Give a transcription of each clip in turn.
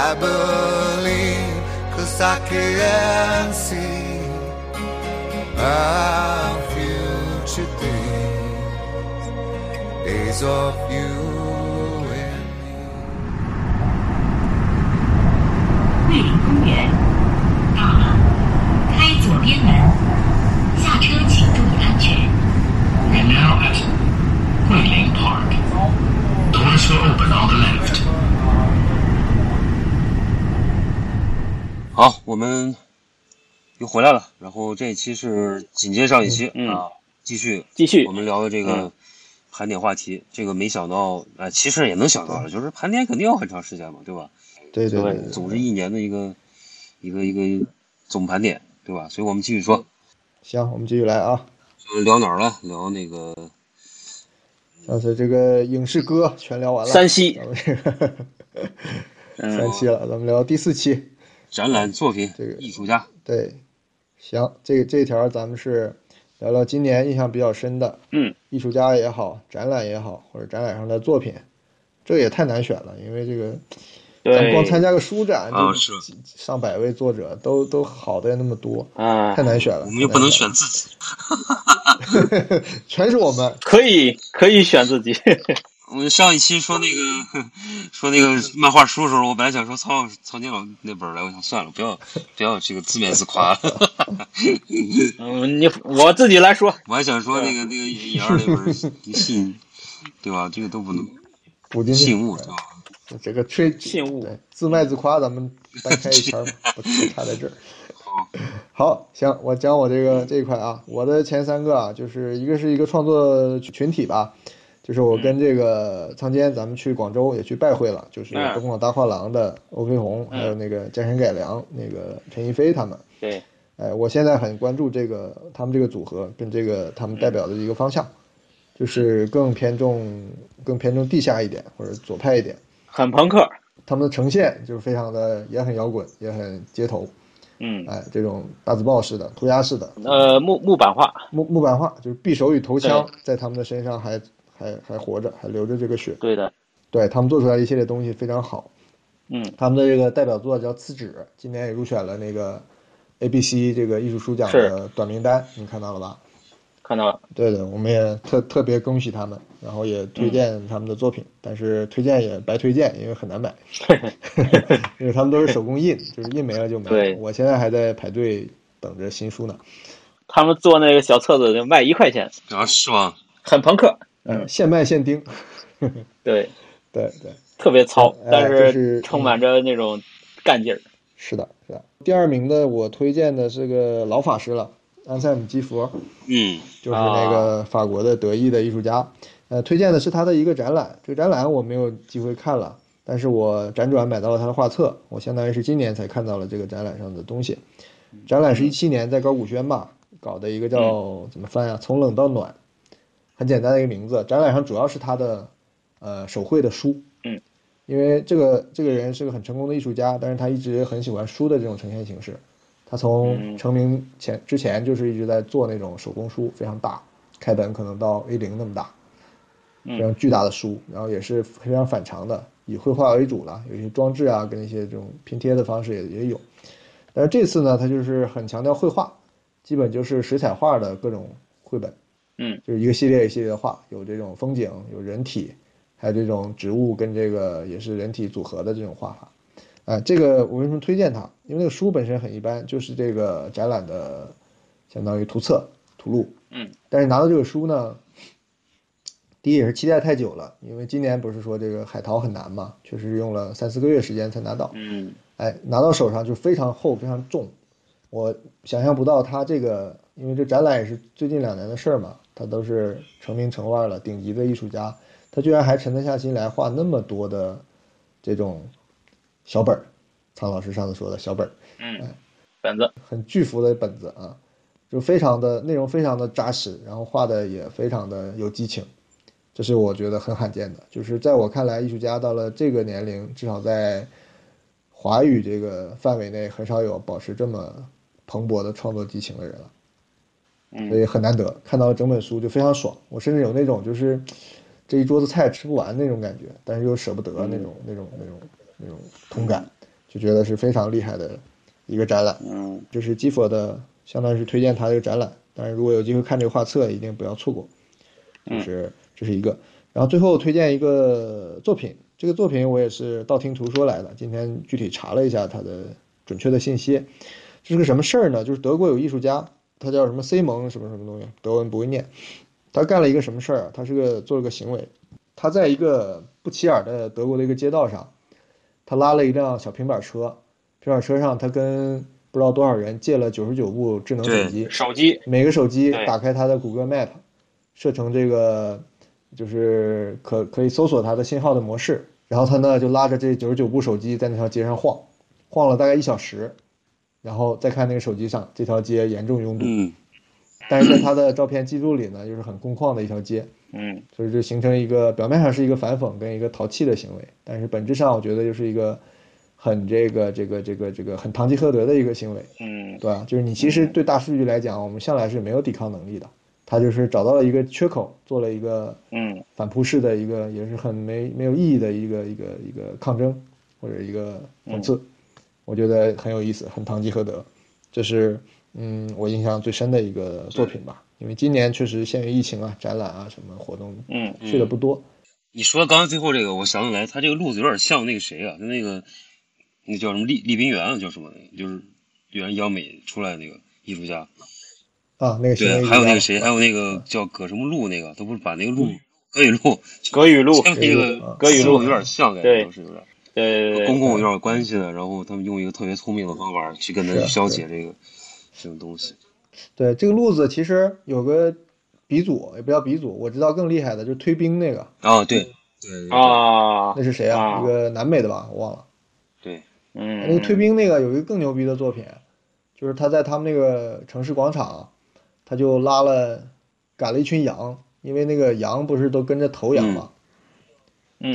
I believe, cause I can see our future days, days of you and me. 桂林公园到了，开左边门，下车请注意安全。 We're now at Guilin Park. Doors will open on the left. 我们又回来了。然后这一期是紧接上一期、嗯啊，继续继续我们聊的这个嗯盘点话题。这个没想到，哎、其实也能想到了，就是盘点肯定要很长时间嘛，对吧？对对对，总是一年的一个一个一个总盘点，对吧？所以我们继续说，行，我们继续来啊。呃聊哪儿了？聊那个上次这个影视歌全聊完了，山西咱们这个嗯 三期了，咱们聊第四期。展览作品、这个艺术家。对，行，这这条咱们是聊聊今年印象比较深的，嗯，艺术家也好，展览也好，或者展览上的作品，这也太难选了，因为这个咱对，光参加个书展，啊就是几上百位作者都都好的人那么多，啊太，难选了。我们又不能选自己，哈哈哈，全是我们。可以可以选自己，我们上一期说那个 说那个漫画书的时候，我本来想说曹曹金老那本儿来，我想算了，不要不要这个自勉自夸。嗯，你我自己来说，我还想说那个那个杨二那本儿信，对吧？这个都不能补进信物，对吧？这个吹信物自卖自夸，咱们单开一圈儿吧，不不差在这儿。好，行，我讲我这个这一块啊，我的前三个啊，就是一个是一个创作群体吧，就是我跟这个仓坚，咱们去广州也去拜会了，就是嗯东广大画廊的欧飞鸿，还有那个江山改良那个陈一飞他们。对，哎，我现在很关注这个他们这个组合跟这个他们代表的一个方向，就是更偏重更偏重地下一点或者左派一点。很朋克，他们的呈现就是非常的也很摇滚，也很街头，嗯，哎，这种大字报式的、涂鸦式的、呃，木木板画，木木板画，就是匕首与头枪在他们的身上还还还活着，还流着这个血。对的，对他们做出来一系列东西非常好。嗯，他们的这个代表作叫《次纸》，今年也入选了那个 ABC 这个艺术书奖的短名单，你看到了吧？看到了，对的，我们也特特别恭喜他们，然后也推荐他们的作品，但是推荐也白推荐，因为很难买，因为他们都是手工印，就是印没了就没了。对我现在还在排队等着新书呢。他们做那个小册子就卖一块钱，啊，是吗？很朋克，嗯，现卖现钉。对，对对，特别糙，哎但就是充满着那种干劲儿，是的，是的。第二名的我推荐的是个老法师了，安塞姆基佛，嗯就是那个法国的德意的艺术家。呃，推荐的是他的一个展览，这个展览我没有机会看了，但是我辗转买到了他的画册，我相当于是今年才看到了这个展览上的东西。展览是一七年在高古轩吧搞的一个叫怎么翻呀？从冷到暖，很简单的一个名字。展览上主要是他的呃手绘的书，嗯，因为这个这个人是个很成功的艺术家，但是他一直很喜欢书的这种呈现形式。他从嗯成名前之前就是一直在做那种手工书，非常大，开本可能到 A 零那么大，嗯非常巨大的书，然后也是非常反常的，以绘画为主了，有一些装置啊，跟一些这种拼贴的方式也也有。但是这次呢，他就是很强调绘画，基本就是水彩画的各种绘本，嗯，就是一个系列一系列的画，有这种风景，有人体，还有这种植物跟这个也是人体组合的这种画法。啊、这个我为什么推荐它？因为那个书本身很一般，就是这个展览的相当于图册、图录。嗯，但是拿到这个书呢，第一也是期待太久了，因为今年不是说这个海淘很难嘛，确实用了三四个月时间才拿到。嗯，哎，拿到手上就非常厚、非常重，我想象不到它这个，因为这展览也是最近两年的事儿嘛，他都是成名成腕了，顶级的艺术家，他居然还沉得下心来画那么多的这种小本儿，苍老师上次说的小本儿，嗯，本子，很巨幅的本子啊，就非常的内容非常的扎实，然后画的也非常的有激情，这是我觉得很罕见的。就是在我看来，艺术家到了这个年龄，至少在华语这个范围内，很少有保持这么蓬勃的创作激情的人了。所以很难得看到整本书就非常爽，我甚至有那种就是这一桌子菜吃不完那种感觉，但是又舍不得那种那种那种那种同感，就觉得是非常厉害的一个展览。嗯，这是基佛的，相当于是推荐他这个展览。但是如果有机会看这个画册，一定不要错过。就是这是一个，然后最后推荐一个作品，这个作品我也是道听途说来的，今天具体查了一下它的准确的信息。这是个什么事儿呢？就是德国有艺术家，他叫什么 C 蒙什么什么东西，德文不会念。他干了一个什么事儿啊？他是个做了个行为，他在一个不起眼的德国的一个街道上，他拉了一辆小平板车，平板车上他跟不知道多少人借了九十九部智能手机，手机，每个手机打开他的谷歌 Map，设成这个就是可可以搜索它的信号的模式，然后他呢就拉着这九十九部手机在那条街上晃，晃了大概一小时，然后再看那个手机上这条街严重拥堵，嗯，但是在他的照片记录里呢，又是很空旷的一条街，嗯。所以就形成一个表面上是一个反讽跟一个淘气的行为，但是本质上我觉得就是一个很这个这个这个这个很堂吉诃德的一个行为，嗯。对吧？就是你其实对大数据来讲，我们向来是没有抵抗能力的，他就是找到了一个缺口，做了一个嗯。反扑式的一个，也是很没没有意义的一个一个一个抗争或者一个讽刺，我觉得很有意思，很堂吉诃德，这是嗯我印象最深的一个作品吧。因为今年确实限于疫情啊，展览啊什么活动嗯去的不多。你说刚才最后这个，我想起来，他这个路子有点像那个谁啊，就那个那叫什么丽丽宾园啊，叫什么？就是原央美出来的那个艺术家。啊，那个谁还有那个谁，还有那个叫葛什么路那个，他不是把那个路葛雨路葛雨路，跟那个葛雨路有点像，感对是有点对对跟公共有点关系的。然后他们用一个特别聪明的方法去跟他是消解这个这种东西。对这个路子其实有个鼻祖，也不叫鼻祖，我知道更厉害的就是推冰那个，啊，对对对啊那，是谁啊？啊一个南美的吧，我忘了。对，嗯，那个推冰那个有一个更牛逼的作品，就是他在他们那个城市广场，他就拉了赶了一群羊，因为那个羊不是都跟着头羊嘛，嗯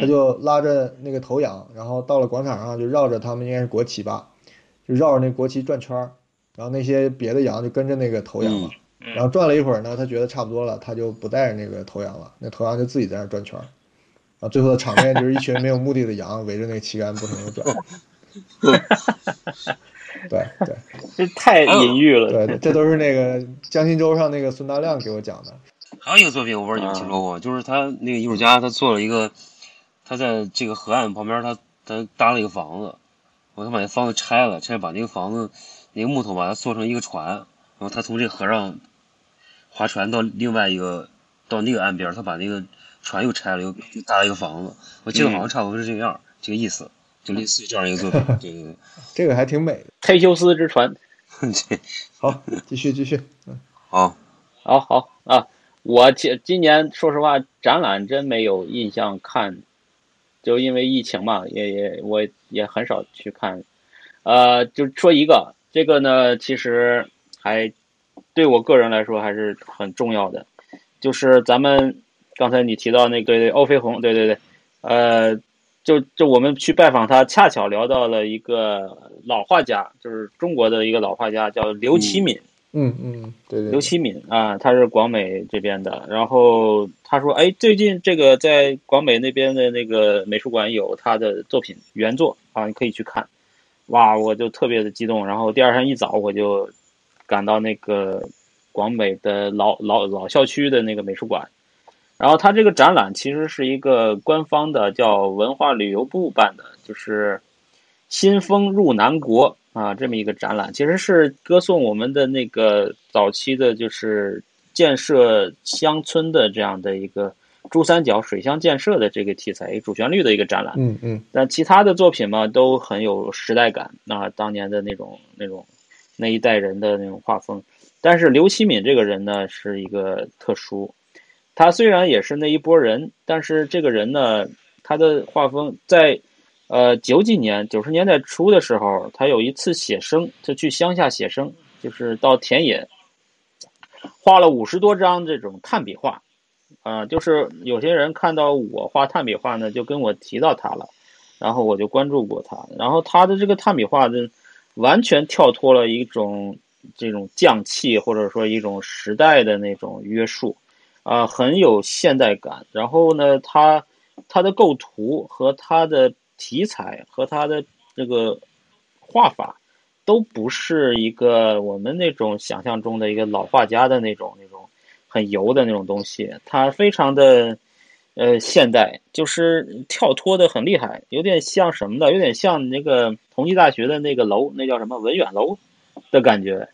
他就拉着那个头羊，然后到了广场上就绕着他们应该是国旗吧，就绕着那国旗转圈儿，然后那些别的羊就跟着那个头羊嘛，嗯。然后转了一会儿呢，他觉得差不多了，他就不带着那个头羊了，那头羊就自己在那儿转圈儿，然后最后的场面就是一群没有目的的羊围着那个旗杆不停的转。对对。这太隐喻了，对对，这都是那个《江心洲》上那个孙大亮给我讲的。还有一个作品，我不知道你们听说过，就是他那个艺术家，他做了一个，他在这个河岸旁边，他他搭了一个房子，然后他把那房子拆了，拆把那个房子那个木头把它做成一个船，然后他从这河上划船到另外一个到那个岸边，他把那个船又拆了，又又搭了一个房子，我记得好像差不多是这样，这个意思，就类似于这样一个作品，对对对。这个还挺美的。忒修斯之船，这好，继续继续。嗯，好，好好啊，我今今年说实话，展览真没有印象看，就因为疫情嘛，也也我也很少去看。呃，就说一个，这个呢，其实还对我个人来说还是很重要的，就是咱们刚才你提到那个对对欧飞鸿，对对对，呃，就就我们去拜访他，恰巧聊到了一个老画家，就是中国的一个老画家，叫刘启敏。嗯，对对。刘启敏啊，他是广美这边的。然后他说：“哎，最近这个在广美那边的那个美术馆有他的作品原作啊，你可以去看。”哇，我就特别的激动。然后第二天一早我就赶到那个广美的老老老校区的那个美术馆。然后他这个展览其实是一个官方的，叫文化旅游部办的，就是“新风入南国”啊，这么一个展览，其实是歌颂我们的那个早期的，就是建设乡村的这样的一个珠三角水乡建设的这个题材主旋律的一个展览。嗯嗯但其他的作品嘛，都很有时代感。那、当年的那种那种那一代人的那种画风。但是刘启敏这个人呢，是一个特殊。他虽然也是那一波人，但是这个人呢，他的画风在呃九几年九十年代初的时候，他有一次写生，就去乡下写生，就是到田野画了五十多张这种炭笔画。啊，就是有些人看到我画炭笔画呢，就跟我提到他了，然后我就关注过他。然后他的这个炭笔画的完全跳脱了一种这种匠气，或者说一种时代的那种约束，啊，很有现代感。然后呢，他他的构图和他的题材和他的这个画法，都不是一个我们那种想象中的一个老画家的那种那种。很油的那种东西，它非常的，呃，现代，就是跳脱的很厉害，有点像什么的，有点像那个同济大学的那个楼，那叫什么文远楼的感觉，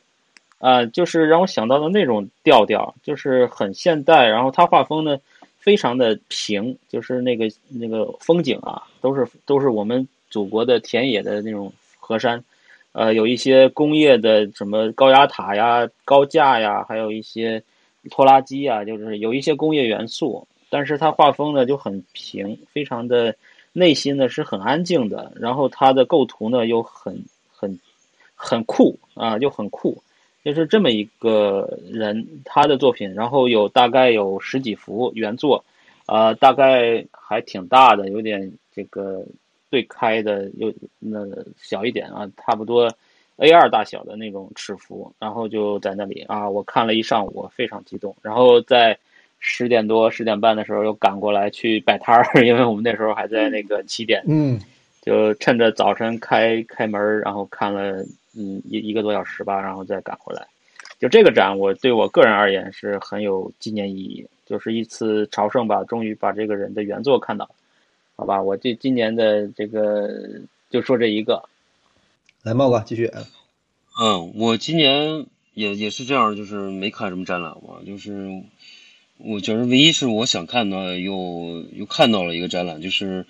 啊，就是让我想到的那种调调，就是很现代。然后他画风呢，非常的平，就是那个那个风景啊，都是都是我们祖国的田野的那种河山，呃，有一些工业的什么高压塔呀、高架呀，还有一些。拖拉机啊，就是有一些工业元素，但是它画风呢就很平，非常的内心呢是很安静的。然后它的构图呢又很很很酷啊，就很酷，就是这么一个人他的作品。然后有大概有十几幅原作，啊，大概还挺大的，有点这个对开的，又那小一点啊，差不多。A 二大小的那种尺幅，然后就在那里啊，我看了一上午，非常激动。然后在十点多、十点半的时候又赶过来去摆摊儿，因为我们那时候还在那个起点，嗯，就趁着早晨开开门，然后看了嗯一一个多小时吧，然后再赶回来。就这个展，我对我个人而言是很有纪念意义，就是一次朝圣吧，终于把这个人的原作看到，好吧？我这今年的这个就说这一个。来，茂哥继续。嗯，我今年也也是这样，就是没看什么展览嘛，就是我觉得唯一是我想看的，又又看到了一个展览，就是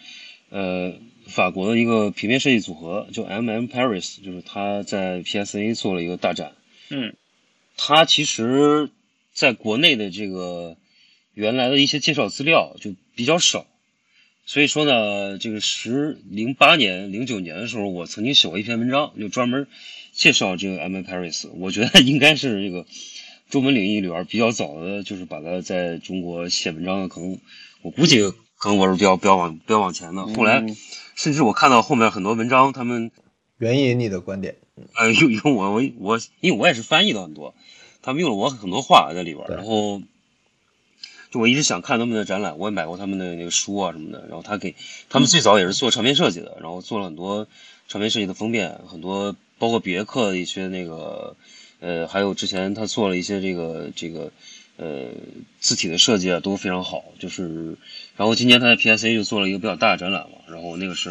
呃法国的一个平面设计组合就 M M Paris，就是他在 P S A 做了一个大展。嗯，他其实在国内的这个原来的一些介绍资料就比较少。所以说呢，这个十零八年、零九年的时候，我曾经写过一篇文章，就专门介绍这个 M. Paris。我觉得应该是这个中文领域里边比较早的，就是把它在中国写文章的，可能我估计可能我是比较比较往比较往前的。后来，甚至我看到后面很多文章，他们援引你的观点，呃，用用我我我，因为我也是翻译的很多，他们用了我很多话在里边，然后。就我一直想看他们的展览，我也买过他们的那个书啊什么的。然后他给他们最早也是做唱片设计的，然后做了很多唱片设计的封面，很多包括别克的一些那个，呃，还有之前他做了一些这个这个呃字体的设计啊，都非常好。就是，然后今年他在 PSA 就做了一个比较大的展览嘛，然后那个是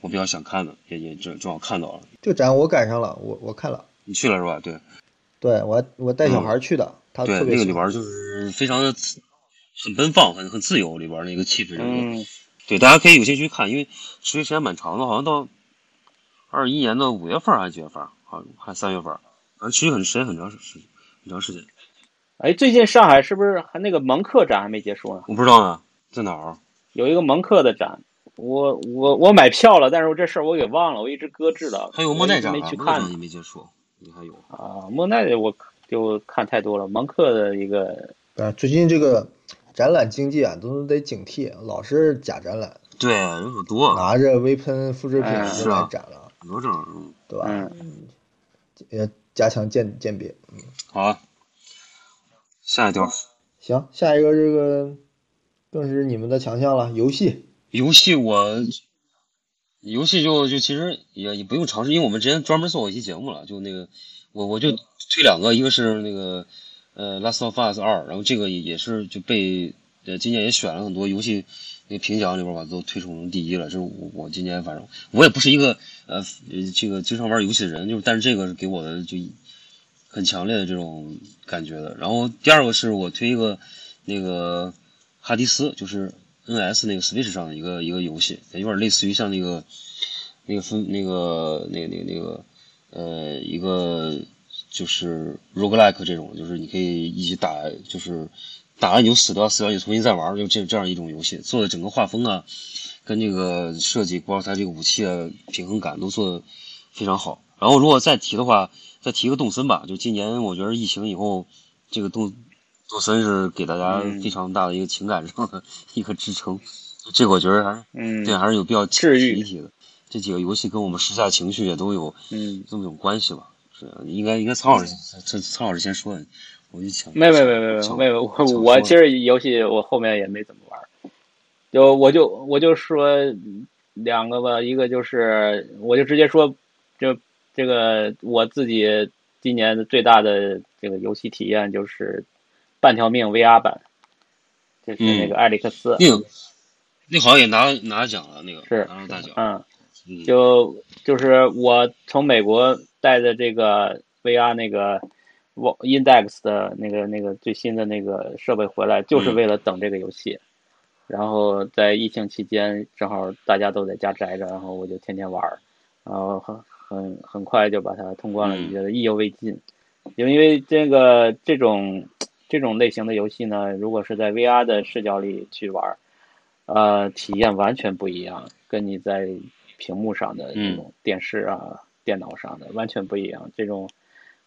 我比较想看的，也也正正好看到了。这个展我赶上了，我我看了。你去了是吧？对，对我我带小孩去的，他对那个里边就是非常的。很奔放，很很自由，里边那个气氛，嗯，对，大家可以有兴趣看，因为持续时间蛮长的，好像到二一年的五月份还是几月份，好像还三月份，反正持续很时间很长时时很长时间。哎，最近上海是不是还那个蒙克展还没结束呢？我不知道呢，在哪儿？有一个蒙克的展，我我我买票了，但是我这事儿我给忘了，我一直搁置了。还有莫奈展没去看，也没结束，你还有啊？莫奈的我就看太多了，蒙克的一个啊，最近这个。展览经济啊，都得警惕，老是假展览。对，人可多，拿着微喷复制品就来展了，很多这种，对吧？嗯，也加强鉴鉴别。嗯，好，下一条。行，下一个这个更是你们的强项了，游戏。游戏我，游戏就就其实也也不用尝试，因为我们之前专门做过一期节目了，就那个我我就推两个，一个是那个。呃，《Last of Us 二》，然后这个也也是就被呃今年也选了很多游戏那评奖里边吧，都推崇第一了。就是我我今年反正我也不是一个呃这个经常玩游戏的人，就是但是这个是给我的就很强烈的这种感觉的。然后第二个是我推一个那个哈迪斯，就是 NS 那个 Switch 上的一个一个游戏，有点类似于像那个那个分那个那个那个那个呃一个就是 roguelike 这种，就是你可以一起打，就是打完你就死掉，死掉你重新再玩，就这这样一种游戏，做的整个画风啊，跟这个设计，包括它这个武器啊，平衡感都做的非常好。然后如果再提的话，再提个动森吧，就今年我觉得疫情以后，这个动动森是给大家非常大的一个情感上的 一个支撑，这个我觉得还是嗯，对，还是有必要提治愈一提的。这几个游戏跟我们时下情绪也都有嗯，这么种关系吧？是应该应该苍老师，苍苍老师先说，我就抢。没没没没没抢没，我我其实游戏我后面也没怎么玩儿，就我就我就说两个吧，一个就是我就直接说，就这个我自己今年的最大的这个游戏体验就是半条命 VR 版，就是那个艾利克斯，那个那好像也拿拿奖了，那个是拿了大奖。嗯。嗯，就就是我从美国带的这个 VR 那个 Wa- Index 的那个那个最新的那个设备回来，就是为了等这个游戏。然后在疫情期间，正好大家都在家宅着，然后我就天天玩儿，然后很很很快就把它通关了，嗯觉得意犹未尽。就因为这个这种这种类型的游戏呢，如果是在 VR 的视角里去玩儿，呃，体验完全不一样，跟你在屏幕上的这种电视啊、电脑上的完全不一样。这种，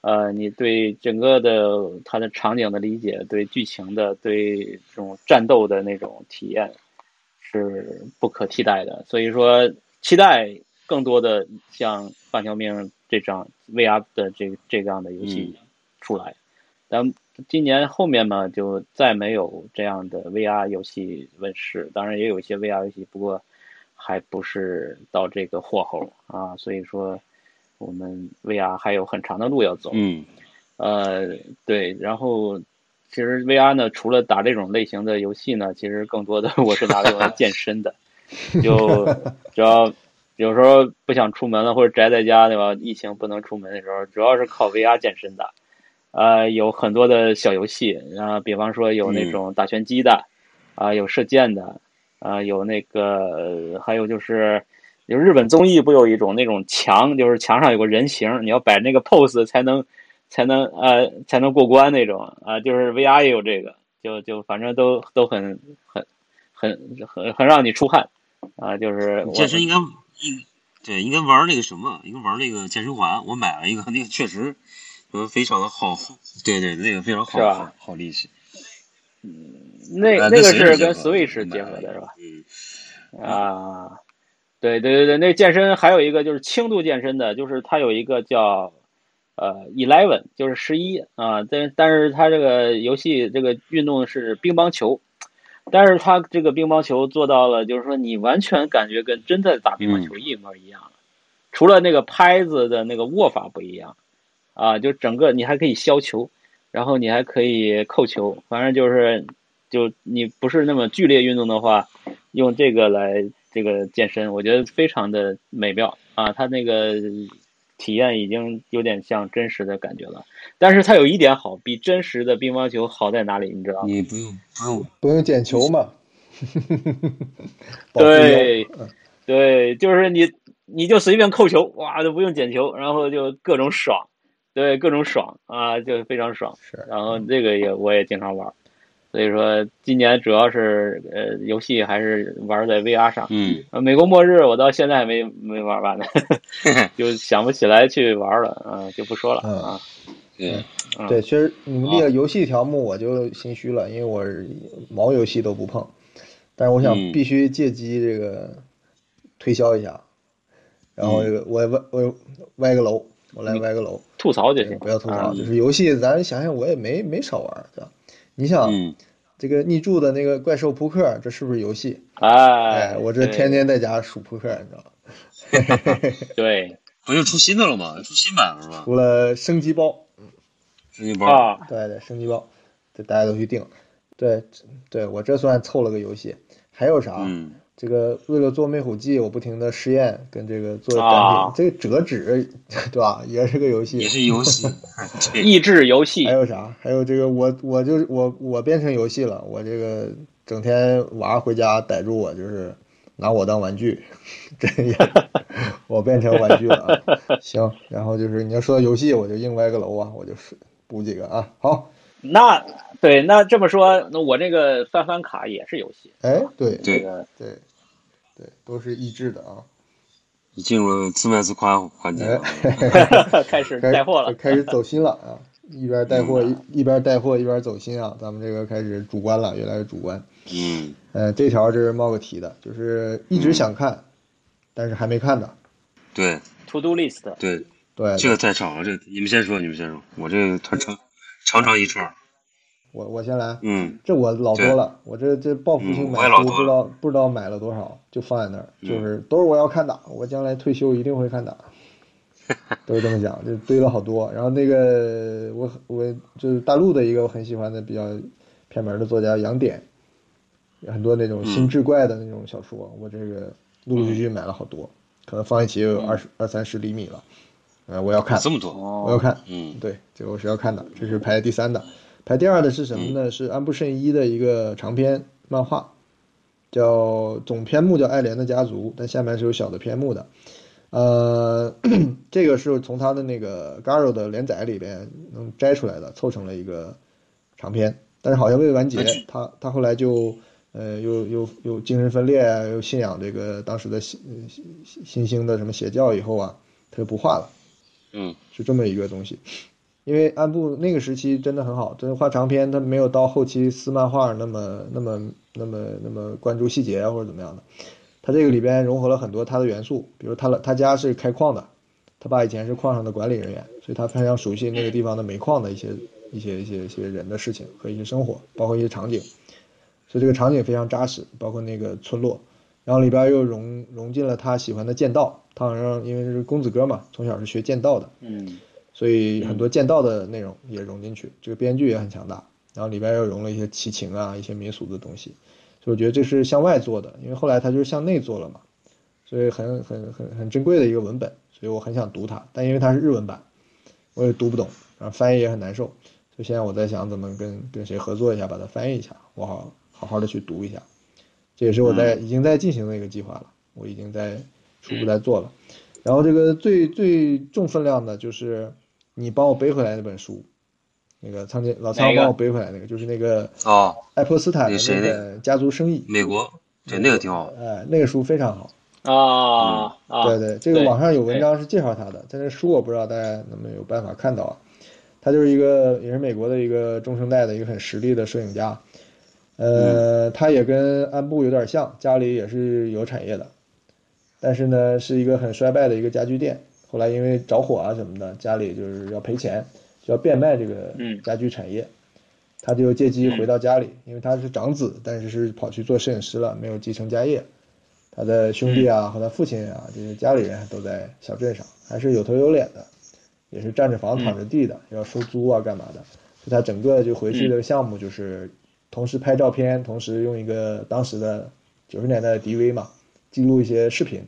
呃，你对整个的它的场景的理解，对剧情的、对这种战斗的那种体验是不可替代的。所以说，期待更多的像《半条命》这张 VR 的这这样的游戏出来。但今年后面嘛，就再没有这样的 VR 游戏问世。当然也有一些 VR 游戏，不过还不是到这个火候啊。所以说，我们 VR 还有很长的路要走。嗯呃，对，然后其实 VR 呢，除了打这种类型的游戏呢，其实更多的 我是拿来用来健身的，就 只要有时候不想出门了或者宅在家对吧？疫情不能出门的时候，主要是靠 VR 健身的。呃，有很多的小游戏，啊，比方说有那种打拳击的，啊、有射箭的，啊、有那个，呃还有就是，有日本综艺不有一种那种墙，就是墙上有个人形，你要摆那个 pose 才能才能呃才能过关那种啊、就是 VR 也有这个，就就反正都都很很很很很让你出汗啊、就是健身应该应对应该玩那个什么，应该玩那个健身环。我买了一个，那个确实呃非常的好，对对，那个非常好，好好力气。那呃那个是跟 Switch 结合的是吧？嗯，啊，对对对对，那健身还有一个就是轻度健身的，就是它有一个叫呃 Eleven，就是十一啊，但但是它这个游戏这个运动是乒乓球，但是它这个乒乓球做到了，就是说你完全感觉跟真的打乒乓球一模一样，除了那个拍子的那个握法不一样啊，就整个你还可以削球，然后你还可以扣球，反正就是就你不是那么剧烈运动的话。用这个来这个健身，我觉得非常的美妙啊！它那个体验已经有点像真实的感觉了，但是它有一点好，比真实的乒乓球好在哪里？你知道吗？你不用不用不用捡球嘛。对，对，就是你你就随便扣球，哇，都不用捡球，然后就各种爽，对，各种爽啊，就非常爽。是然后这个也我也经常玩，所以说今年主要是呃游戏还是玩在 VR 上。嗯呃，美国末日我到现在还没没玩完呢，就想不起来去玩了啊、就不说了嗯啊。对嗯对，其实你们列个游戏条目我就心虚了，因为我是毛游戏都不碰，但是我想嗯必须借机这个推销一下，然后这个我歪我歪个楼，我来歪个楼，吐槽就行，不要吐槽，啊就是游戏咱想想我也没没少玩，对吧？你想嗯这个逆柱的那个怪兽扑克，这是不是游戏？哎哎，，我这天天在家数扑克，你知道吗？对不是出新的了吗？出新版了是吧？除了升级包，升级包。啊，对对，升级包，这大家都去订。对，对我这算凑了个游戏。还有啥？嗯这个为了做灭虎记，我不停的试验跟这个做展啊品，这个折纸，对吧？也是个游戏。也是游戏。益智游戏还有啥？还有这个我我就是我我变成游戏了，我这个整天娃回家逮住我就是拿我当玩具，这样我变成玩具了啊。行，然后就是你要说到游戏，我就硬歪个楼啊，我就是补几个啊。好，那对，那这么说，那我这个翻翻卡也是游戏，哎，对对这个对对，都是益智的啊。你进入了自卖自夸环节了。开始 带货了。开始走心了啊！一边带货一一边带货一边走心啊！咱们这个开始主观了，越来越主观。嗯，呃，这条这是冒个题的，就是一直想看，但是还没看的。对 To do list，对，对，这个太长了，这个你们先说，你们先说，我这个太长长长一串儿。我我先来。嗯。这我老多了，我这这报复性嗯买我也老多书不知道不知道买了多少，就放在那儿，嗯。就是都是我要看的，我将来退休一定会看的，都是这么想，就堆了好多。然后那个我我就是大陆的一个我很喜欢的比较偏门的作家杨典，有很多那种新志怪的那种小说，我这个陆陆续续买了好多，可能放一起有二十二三十厘米了，呃，我要看，这么多，我要看，嗯对，这个我是要看的，这是排第三的。排第二的是什么呢？是安部慎一的一个长篇漫画，叫总篇目叫《爱莲的家族》，但下面是有小的篇目的。呃，这个是从他的那个 Garo 的连载里边能摘出来的，凑成了一个长篇，但是好像未完结。他他后来就呃又又又精神分裂啊，又信仰这个当时的新新新兴的什么邪教以后啊，他就不画了。嗯是这么一个东西。因为安部那个时期真的很好，真的画长篇，他没有到后期撕漫画那么那么那么那么关注细节啊或者怎么样的。他这个里边融合了很多他的元素，比如他他家是开矿的，他爸以前是矿上的管理人员，所以他非常熟悉那个地方的煤矿的一些一些一些一些人的事情和一些生活，包括一些场景。所以这个场景非常扎实，包括那个村落，然后里边又融融进了他喜欢的剑道，他好像因为是公子哥嘛，从小是学剑道的，嗯。所以很多剑道的内容也融进去，这个编剧也很强大，然后里边又融了一些奇情啊、一些民俗的东西，所以我觉得这是向外做的，因为后来他就是向内做了嘛，所以很很很很珍贵的一个文本，所以我很想读它，但因为它是日文版，我也读不懂，然后翻译也很难受，所以现在我在想怎么跟跟谁合作一下，把它翻译一下，我好好好的去读一下，这也是我在已经在进行的一个计划了，我已经在初步在做了。然后这个最最重分量的就是你帮我背回来那本书，那个仓间老仓帮我背回来那个，就是那个哦，爱泼斯坦的那谁那个家族生意，美国，对那个挺好。哎，那个书非常好。啊啊，对对，这个网上有文章是介绍他的，但是书我不知道大家能不能有办法看到啊。他就是一个也是美国的一个中生代的一个很实力的摄影家，呃，他也跟安布有点像，家里也是有产业的，但是呢是一个很衰败的一个家具店，后来因为着火啊什么的，家里就是要赔钱，就要变卖这个嗯家具产业，他就借机回到家里，因为他是长子，但是是跑去做摄影师了，没有继承家业。他的兄弟啊和他父亲啊，就是家里人都在小镇上，还是有头有脸的，也是占着房躺着地的，要收租啊干嘛的。所以他整个就回去这个项目就是同时拍照片，同时用一个当时的九十年代的 DV 嘛，记录一些视频，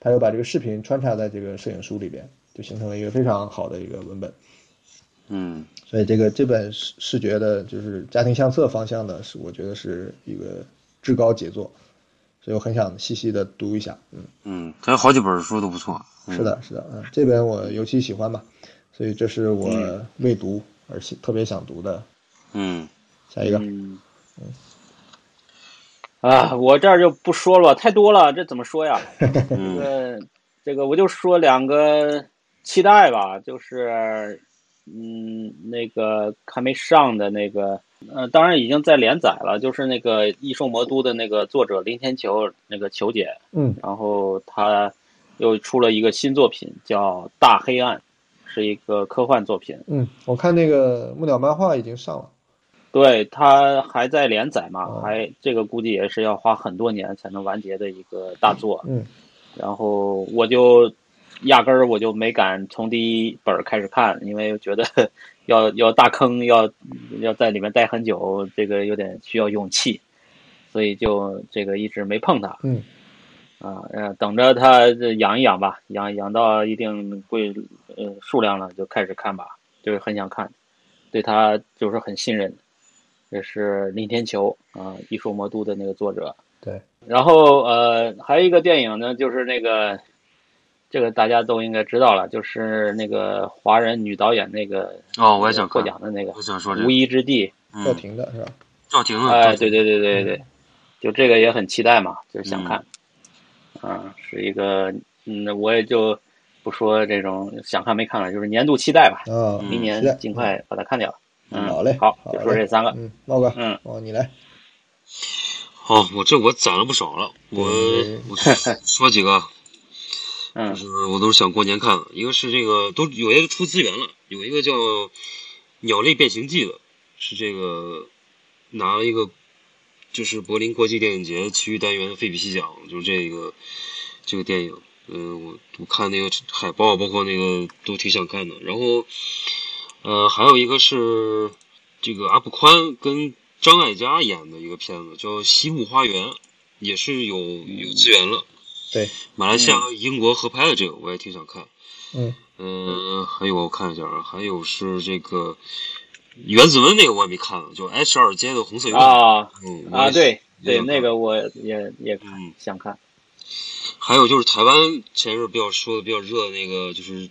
他又把这个视频穿插在这个摄影书里边，就形成了一个非常好的一个文本。嗯所以这个这本视视觉的，就是家庭相册方向的，是我觉得是一个至高杰作，所以我很想细细的读一下。嗯，嗯，他有好几本书都不错。嗯是的，是的，嗯，这本我尤其喜欢吧，所以这是我未读而且特别想读的。嗯下一个，嗯，啊，我这儿就不说了，太多了，这怎么说呀？这 嗯个这个我就说两个期待吧，就是嗯，那个还没上的那个，呃，当然已经在连载了，就是那个《异兽魔都》的那个作者林天球那个球姐，嗯然后他又出了一个新作品叫《大黑暗》，是一个科幻作品。嗯，我看那个木鸟漫画已经上了。对，它还在连载嘛，哦还这个估计也是要花很多年才能完结的一个大作。嗯然后我就压根儿我就没敢从第一本儿开始看，因为觉得 要要大坑，要要在里面待很久，这个有点需要勇气，所以就这个一直没碰它。嗯啊，呃，等着它养一养吧，养养到一定规呃数量了就开始看吧，就是很想看，对它就是很信任。这是林天球啊，《艺术魔都》的那个作者。对，然后呃，还有一个电影呢，就是那个，这个大家都应该知道了，就是那个华人女导演那个哦，我也想获，奖的那个我想说这《无个，依之地》。赵嗯，婷的是吧？赵婷啊，哎，对对对对对，就这个也很期待嘛，就是想嗯看。啊，是一个，嗯，我也就不说这种想看没看了，就是年度期待吧，啊，嗯明年尽快把它看掉。嗯，好嘞好，就说这三个。嗯，茂哥，嗯，哦，你来，好，我这我攒了不少了，我对。我说几个啊，嗯。就是我都是想过年看的，一个是这个都有一个出资源了，有一个叫《鸟类变形记》的，是这个拿了一个就是柏林国际电影节其余单元的费比西奖，就是这个这个电影，嗯、我我看那个海报，包括那个都挺想看的。然后，呃，还有一个是这个阿布宽跟张艾嘉演的一个片子，叫《西木花园》，也是有有资源了。对，马来西亚和英国合拍的这个，我也挺想看。嗯，嗯，还有我看一下啊，还有是这个原子文那个我也没看，就 H 二街的红色游艇。啊嗯啊，对对，那个我也也嗯，想看。还有就是台湾前一阵比较说的比较热的那个，就是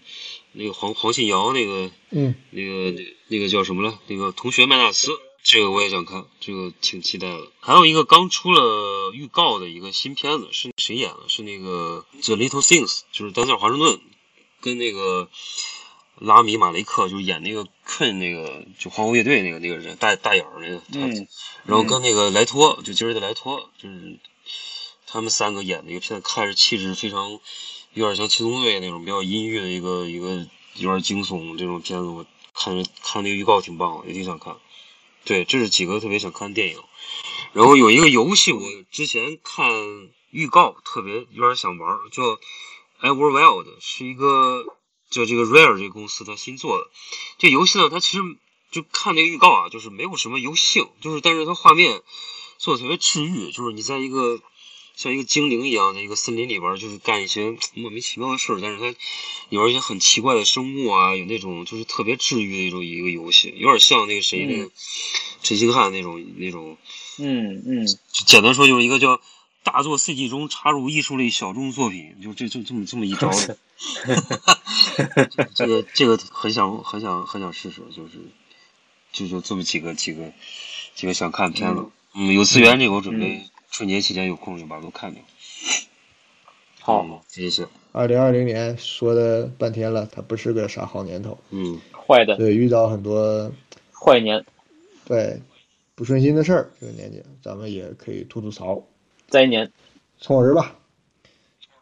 那个黄黄信尧那个嗯，那个那那个叫什么了？那个同学麦纳斯，这个我也想看，这个挺期待的。还有一个刚出了预告的一个新片子，是谁演的？是那个《The Little Things》，就是丹尼尔华盛顿跟那个拉米马雷克，就是演那个 Queen 那个就皇后乐队那个那个人，大大眼儿那个，嗯然后跟那个莱托，就今儿的莱托，就是他们三个演的一个片子，看着气质非常有点像七宗罪那种比较阴郁的一个一个有点惊悚这种片子，我看着看那个预告挺棒的，也挺想看。对，这是几个特别想看的电影。然后有一个游戏，我之前看预告特别有点想玩，叫《Everwild》，是一个就这个 Rare 这个公司它新做的。这游戏呢，它其实就看那个预告啊，就是没有什么游戏性，就是但是它画面做的特别治愈，就是你在一个像一个精灵一样的一个森林里边儿，就是干一些莫名其妙的事儿，但是它里边一些很奇怪的生物啊，有那种就是特别治愈的一种一个游戏，有点像那个谁那个陈星汉那种那种，嗯嗯简单说就是一个叫。大作 CG 中插入艺术类小众作品，就这就这么这么一招的，这个这个很想很想很想试试，就是就就这么几个几个几个想看片子。嗯，有资源这个我准备春节期间有空就把它都看掉。好嗯，谢谢。二零二零年说的半天了，它不是个啥好年头，嗯坏的对，遇到很多坏年对不顺心的事儿，这个年纪咱们也可以吐吐槽。灾年。从我这儿吧。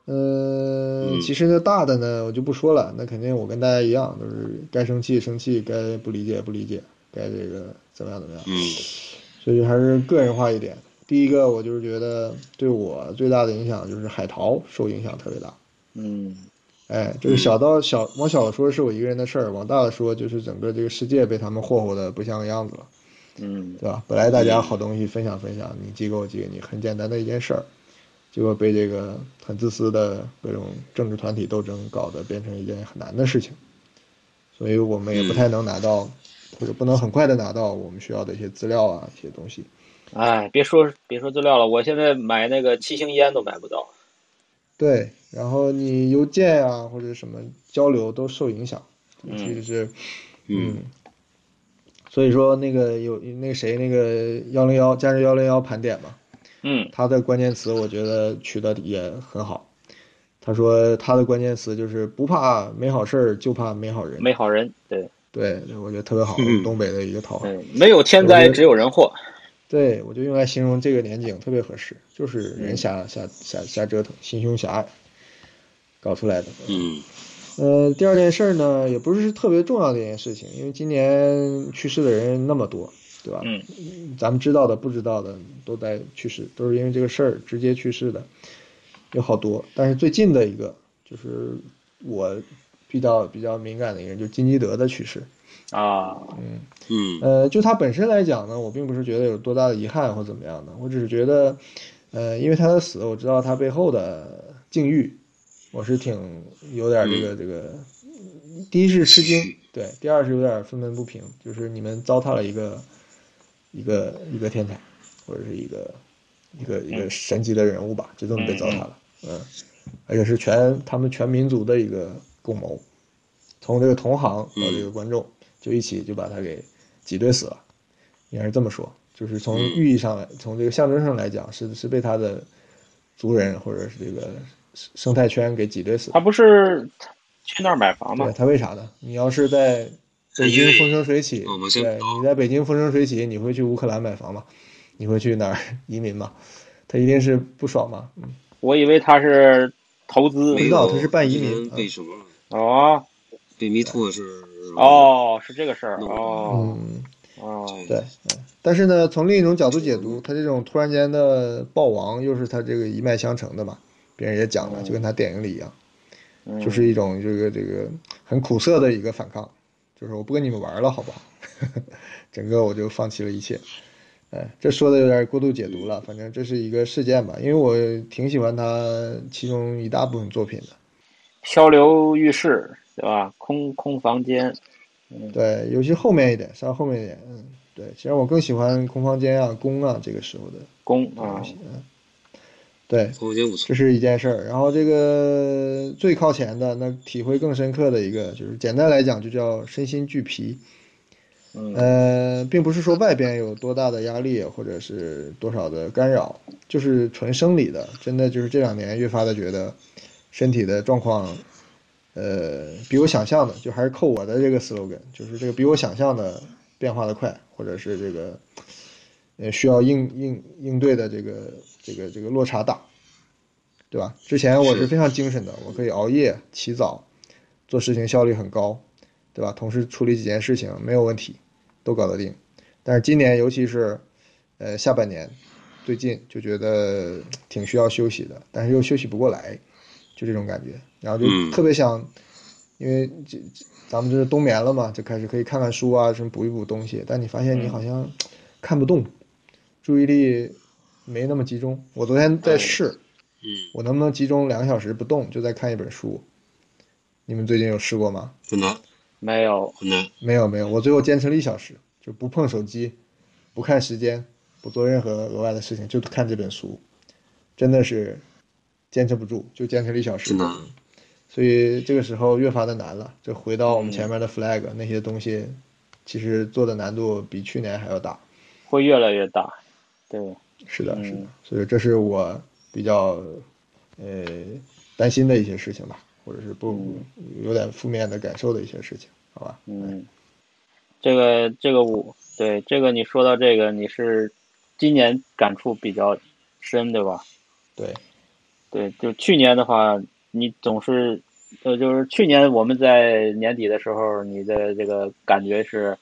呃，嗯其实呢，大的呢，我就不说了。那肯定我跟大家一样，都是该生气生气，该不理解不理解，该这个怎么样怎么样。嗯所以还是个人化一点。第一个，我就是觉得对我最大的影响就是海淘受影响特别大。嗯哎，这个小到小，往小了说是我一个人的事儿，往大了说就是整个这个世界被他们霍霍的不像个样子了。嗯对吧？本来大家好东西分享分享，你寄给我寄给你，很简单的一件事儿，结果被这个很自私的各种政治团体斗争搞得变成一件很难的事情，所以我们也不太能拿到，或者不能很快的拿到我们需要的一些资料啊，一些东西。哎，别说别说资料了，我现在买那个七星烟都买不到。对，然后你邮件啊或者什么交流都受影响，嗯其实是，嗯所以说那个有那个谁那个幺零幺加入幺零幺盘点嘛，嗯他的关键词我觉得取得也很好。他说他的关键词就是不怕没好事儿，就怕没好人。没好人，对对，我觉得特别好，嗯东北的一个套话。对，没有天灾，只有人祸。对，我就用来形容这个年景特别合适，就是人瞎瞎瞎瞎折腾，心胸狭隘，搞出来的。嗯呃，第二件事呢，也不是特别重要的一件事情，因为今年去世的人那么多，对吧？嗯咱们知道的、不知道的都在去世，都是因为这个事儿直接去世的，有好多。但是最近的一个，就是我比较比较敏感的一个人，就是金基德的去世。啊，嗯。嗯。呃，就他本身来讲呢，我并不是觉得有多大的遗憾或怎么样的，我只是觉得，呃，因为他的死，我知道他背后的境遇，我是挺有点这个这个，第一是吃惊，对，第二是有点愤愤不平，就是你们糟蹋了一个一个一个天才，或者是一个一个一个神级的人物吧，就这么被糟蹋了。嗯，而且是全他们全民族的一个共谋，从这个同行到这个观众，就一起就把他给挤兑死了，应该是这么说。就是从寓意上来，从这个象征上来讲，是是被他的族人或者是这个生生态圈给挤兑死。他不是去那儿买房吗对，？他为啥呢？你要是在北京风生水起，对，你在北京风生水起，你会去乌克兰买房吗？你会去哪儿 移民吗？他一定是不爽嘛。嗯，我以为他是投资没有，知道他是办移民被什么？哦被迷途是哦，是这个事儿弄哦嗯，哦，对，嗯。但是呢，从另一种角度解读，他这种突然间的暴亡，又是他这个一脉相承的嘛。别人也讲了，就跟他电影里一样，嗯就是一种这个这个很苦涩的一个反抗，就是我不跟你们玩了，好不好？整个我就放弃了一切。哎，这说的有点过度解读了，反正这是一个事件吧，因为我挺喜欢他其中一大部分作品的。漂流浴室对吧？空空房间，对，尤其后面一点，稍微后面一点，嗯，对，其实我更喜欢空房间啊、宫啊这个时候的宫啊嗯，对，空间不错这。是一件事儿。然后这个最靠前的，那体会更深刻的一个，就是简单来讲就叫身心俱疲。嗯呃，并不是说外边有多大的压力或者是多少的干扰，就是纯生理的。真的就是这两年越发的觉得身体的状况，呃，比我想象的，就还是扣我的这个 slogan，就是这个比我想象的变化的快，或者是这个呃需要应应应对的这个这个这个落差大，对吧？之前我是非常精神的，我可以熬夜起早，做事情效率很高，对吧？同时处理几件事情没有问题，都搞得定。但是今年，尤其是呃下半年，最近就觉得挺需要休息的，但是又休息不过来，就这种感觉。然后就嗯特别想，因为这这咱们这是冬眠了嘛，就开始可以看看书啊，什么补一补东西。但你发现你好像看不动，注意力没那么集中。我昨天在试，嗯，我能不能集中两个小时不动，就在看一本书？你们最近有试过吗？不能，没有，不能。没有没有，我最后坚持了一小时，就不碰手机，不看时间，不做任何额外的事情，就看这本书，真的是坚持不住，就坚持了一小时真。的，所以这个时候越发的难了。就回到我们前面的 flag，、那些东西，其实做的难度比去年还要大。会越来越大，对，是的，嗯是的，所以这是我比较呃担心的一些事情吧，或者是不有点负面的感受的一些事情，好吧？嗯，这个这个我对这个你说到这个，你是今年感触比较深，对吧？对，对，就去年的话，你总是，呃，就是去年我们在年底的时候，你的这个感觉是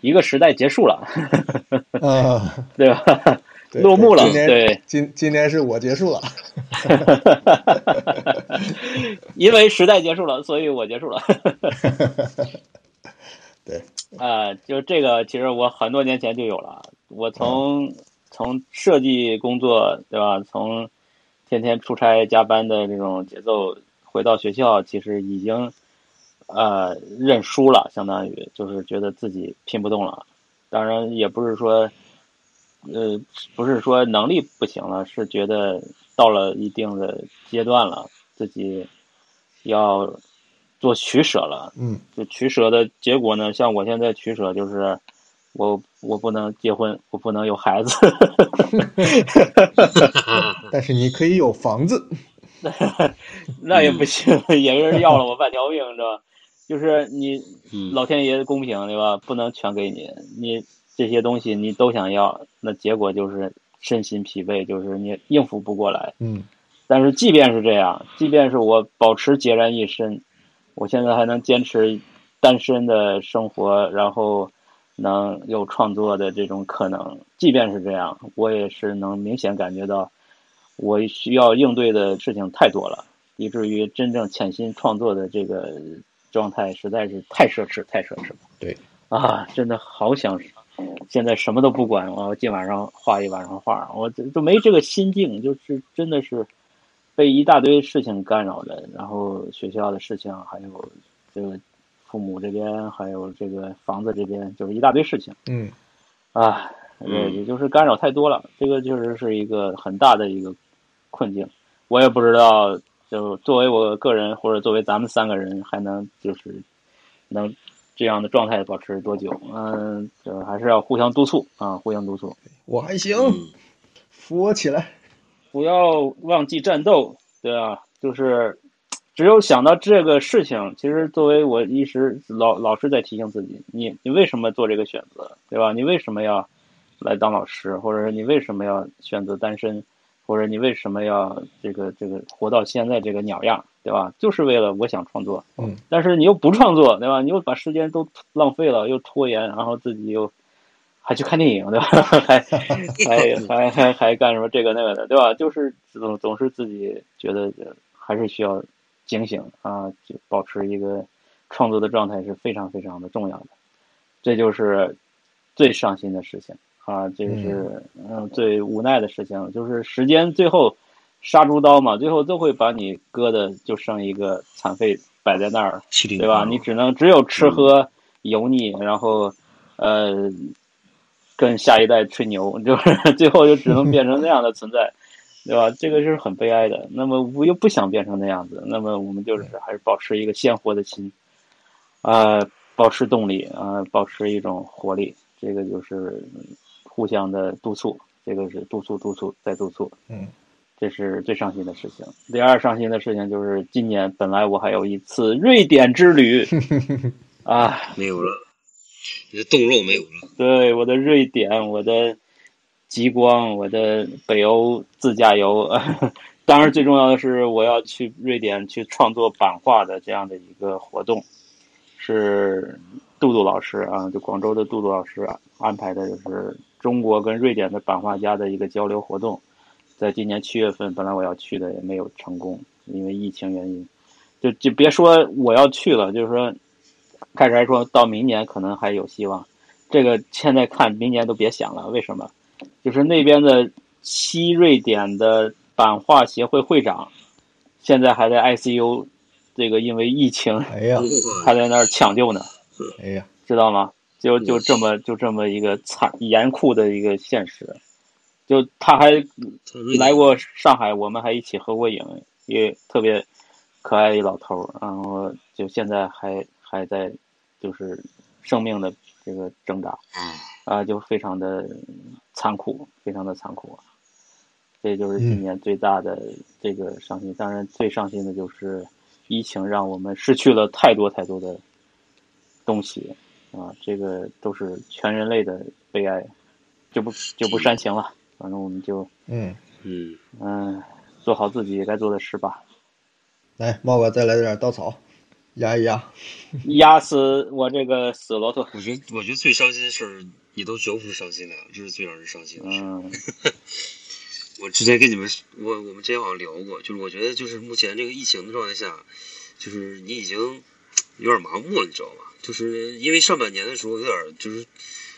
一个时代结束了，啊，对吧？对 落幕了对今今年是我结束了，因为时代结束了，所以我结束了。对，啊、就这个，其实我很多年前就有了。我从、从设计工作，对吧？从天天出差加班的这种节奏，回到学校，其实已经呃认输了，相当于就是觉得自己拼不动了。当然，也不是说呃不是说能力不行了，是觉得到了一定的阶段了，自己要做取舍了。嗯就取舍的结果呢，像我现在取舍就是，我我不能结婚，我不能有孩子，但是你可以有房子，那也不行，也是要了我半条命，知道吧？就是你嗯，老天爷公平，对吧？不能全给你，你这些东西你都想要，那结果就是身心疲惫，就是你应付不过来。嗯但是即便是这样，即便是我保持孑然一身，我现在还能坚持单身的生活，然后能有创作的这种可能。即便是这样，我也是能明显感觉到，我需要应对的事情太多了，以至于真正潜心创作的这个状态实在是太奢侈，太奢侈了。对啊，真的好想现在什么都不管，我今晚上画一晚上画，我就就没这个心境，就是真的是被一大堆事情干扰了，然后学校的事情，还有这个父母这边，还有这个房子这边，就是一大堆事情嗯啊。对，也就是干扰太多了，这个确实是一个很大的一个困境。我也不知道，就作为我个人或者作为咱们三个人，还能就是能这样的状态保持多久？嗯，就还是要互相督促啊，互相督促。我还行，嗯扶我起来。不要忘记战斗，对啊，就是只有想到这个事情，其实作为我一时老老是在提醒自己，你你为什么做这个选择，对吧？你为什么要来当老师，或者是你为什么要选择单身，或者你为什么要这个这个活到现在这个鸟样，对吧？就是为了我想创作，嗯，但是你又不创作，对吧？你又把时间都浪费了，又拖延，然后自己又还去看电影，对吧？还 还还还还干什么这个那个的，对吧？就是总总是自己觉得还是需要警醒啊，就保持一个创作的状态是非常非常的重要的，这就是最伤心的事情啊，这是嗯。最无奈的事情，就是时间最后杀猪刀嘛，最后都会把你割的就剩一个残废摆在那儿，对吧？你只能只有吃喝油腻，然后呃，跟下一代吹牛，就是 最后就只能变成那样的存在，对吧？这个是很悲哀的。那么我又不想变成那样子，那么我们就是还是保持一个鲜活的心，啊、保持动力啊、保持一种活力，这个就是互相的督促，这个是督促督促再督促，嗯，这是最伤心的事情。第二伤心的事情就是今年本来我还有一次瑞典之旅，啊，没有了，你的冻肉没有了。对我的瑞典，我的极光，我的北欧自驾游，当然最重要的是我要去瑞典去创作版画的这样的一个活动，是杜杜老师啊，就广州的杜杜老师安排的，就是中国跟瑞典的版画家的一个交流活动，在今年七月份，本来我要去的也没有成功，因为疫情原因，就就别说我要去了，就是说开始还说到明年可能还有希望。这个现在看明年都别想了，为什么？就是那边的西瑞典的版画协会会长，现在还在 ICU，这个因为疫情哎呀，还在那儿抢救呢，哎呀，知道吗？就就这么就这么一个惨严酷的一个现实，就他还来过上海，我们还一起合过影，也特别可爱一老头儿，然后就现在还还在就是生命的这个挣扎。嗯，啊，就非常的残酷，非常的残酷。这就是今年最大的这个伤心。当然，最伤心的就是疫情让我们失去了太多太多的东西啊，这个都是全人类的悲哀，就不就不煽情了。反正我们就嗯，嗯，嗯、做好自己该做的事吧，来，茂哥再来点稻草，压一压。压死我这个死骆驼。我觉得我觉得最伤心的事儿，你都觉不出伤心来，这是最让人伤心的事。嗯 我之前跟你们，我我们之前好像聊过，就是我觉得就是目前这个疫情的状态下，就是你已经有点麻木了，你知道吧？就是因为上半年的时候有点就是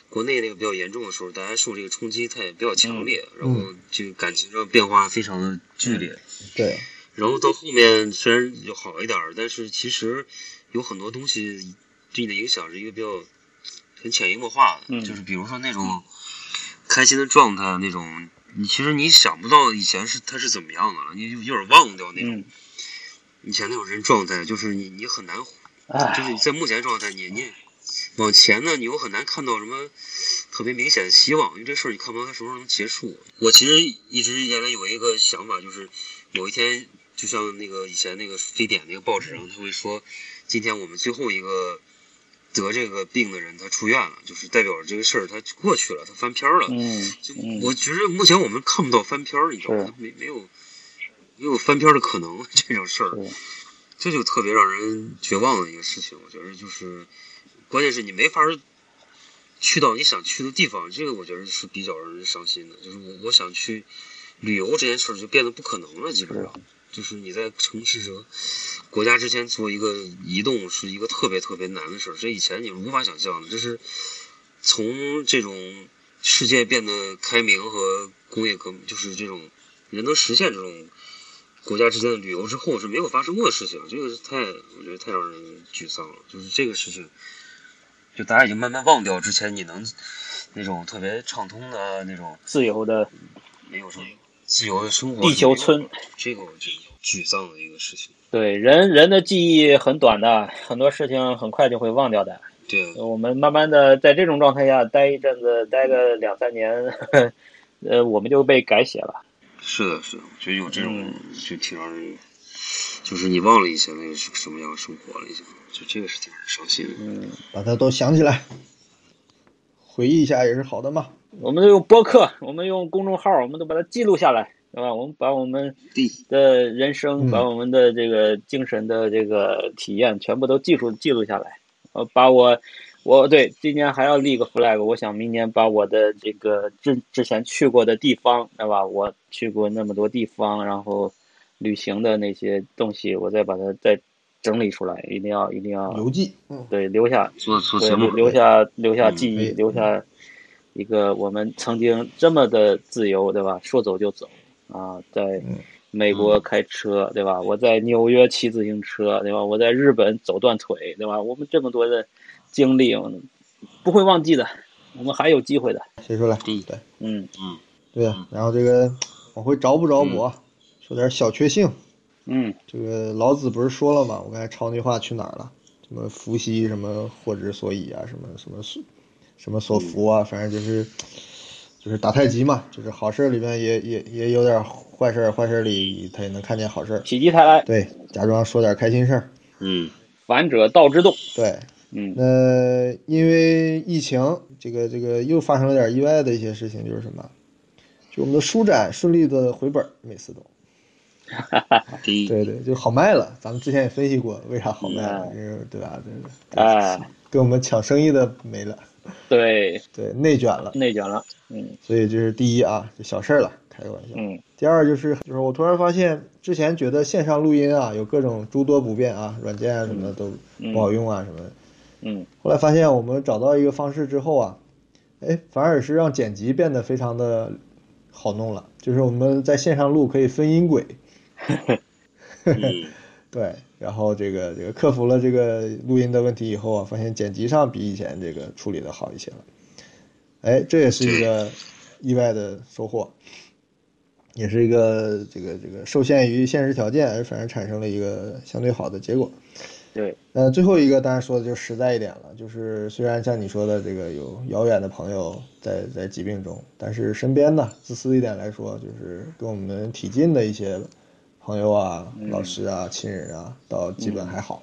国内那个比较严重的时候，大家受这个冲击它也比较强烈，然后就感情上变化非常的剧烈。对，然后到后面虽然有好一点儿，但是其实有很多东西对你的影响是一个比较很潜移默化的，嗯。就是比如说那种开心的状态，那种你其实你想不到以前是他是怎么样的了，你就有点忘掉那种嗯，以前那种人状态，就是你你很难，就是在目前状态你你往前呢，你又很难看到什么特别明显的希望，因为这事儿你看不到它什么时候能结束。我其实一直原来有一个想法，就是有一天，就像那个以前那个非典那个报纸上，他会说，今天我们最后一个得这个病的人他出院了，就是代表着这个事儿他过去了，他翻篇儿了。嗯就嗯我觉得目前我们看不到翻篇儿，你知道吗是？没没有没有翻篇儿的可能，这种事儿。这就特别让人绝望的一个事情。我觉得就是，关键是你没法儿去到你想去的地方，这个我觉得是比较让人伤心的。就是我我想去旅游这件事儿就变得不可能了，基本上就是你在城市和国家之间做一个移动是一个特别特别难的事儿，这以前你是无法想象的。这是从这种世界变得开明和工业革命，就是这种人能实现这种国家之间的旅游之后是没有发生过的事情，这个是太我觉得太让人沮丧了。就是这个事情，就大家已经慢慢忘掉之前你能那种特别畅通的那种，自由的没有什么自由的生活。地球村，这个我觉得沮丧的一个事情。对人人的记忆很短的，很多事情很快就会忘掉的。对，我们慢慢的在这种状态下待一阵子，待个两三年，呃，我们就被改写了。是的，是的，我觉得有这种就挺让人，就是你忘了以前那个是什么样的生活了，已经，就这个是挺让人伤心的。嗯，把它都想起来，回忆一下也是好的嘛。我们都用播客，我们用公众号，我们都把它记录下来，对吧？我们把我们的人生，嗯把我们的这个精神的这个体验，全部都记录记录下来。呃，把我，我对今年还要立个 flag，我想明年把我的这个之之前去过的地方，对吧？我去过那么多地方，然后旅行的那些东西，我再把它再整理出来，一定要一定要留记，嗯，对留下对做做节目，留下留下嗯记忆，留下一个我们曾经这么的自由，对吧？说走就走啊，在嗯美国开车，对吧？我在纽约骑自行车，对吧？我在日本走断腿，对吧？我们这么多的经历，我们不会忘记的，我们还有机会的。谁说来。嗯对嗯嗯对啊，然后这个往回找补找补，啊，说点小确幸。嗯这个老子不是说了吗？我刚才抄那话去哪儿了？什么伏羲，什么祸之所以啊，什么什么所什么所伏啊，反正就是就是打太极嘛，就是好事儿里面也也也有点坏事儿，坏事儿里他也能看见好事儿。否极泰来，对，假装说点开心事儿。嗯反者道之动。对，嗯那因为疫情，这个这个又发生了点意外的一些事情，就是什么？就我们的书展顺利的回本儿，每次都。哈哈，对对，就好卖了。咱们之前也分析过为啥好卖了，嗯因为对吧？对对，哎，跟我们抢生意的没了，对，对，内卷了。内卷了。嗯所以这是第一啊，就小事儿了，开个玩笑。嗯第二就是就是我突然发现，之前觉得线上录音啊有各种诸多不便啊，软件啊什么的都不好用啊什么的。嗯后来发现我们找到一个方式之后啊，哎，反而是让剪辑变得非常的好弄了。就是我们在线上录可以分音轨，嗯 对，然后这个这个克服了这个录音的问题以后啊，发现剪辑上比以前这个处理的好一些了。哎，这也是一个意外的收获，也是一个这个这个受限于现实条件而反而产生了一个相对好的结果。对，呃，最后一个当然说的就实在一点了，就是虽然像你说的这个有遥远的朋友在在疾病中，但是身边呢，自私一点来说，就是跟我们挺近的一些朋友啊、老师啊、亲人啊，倒基本还好。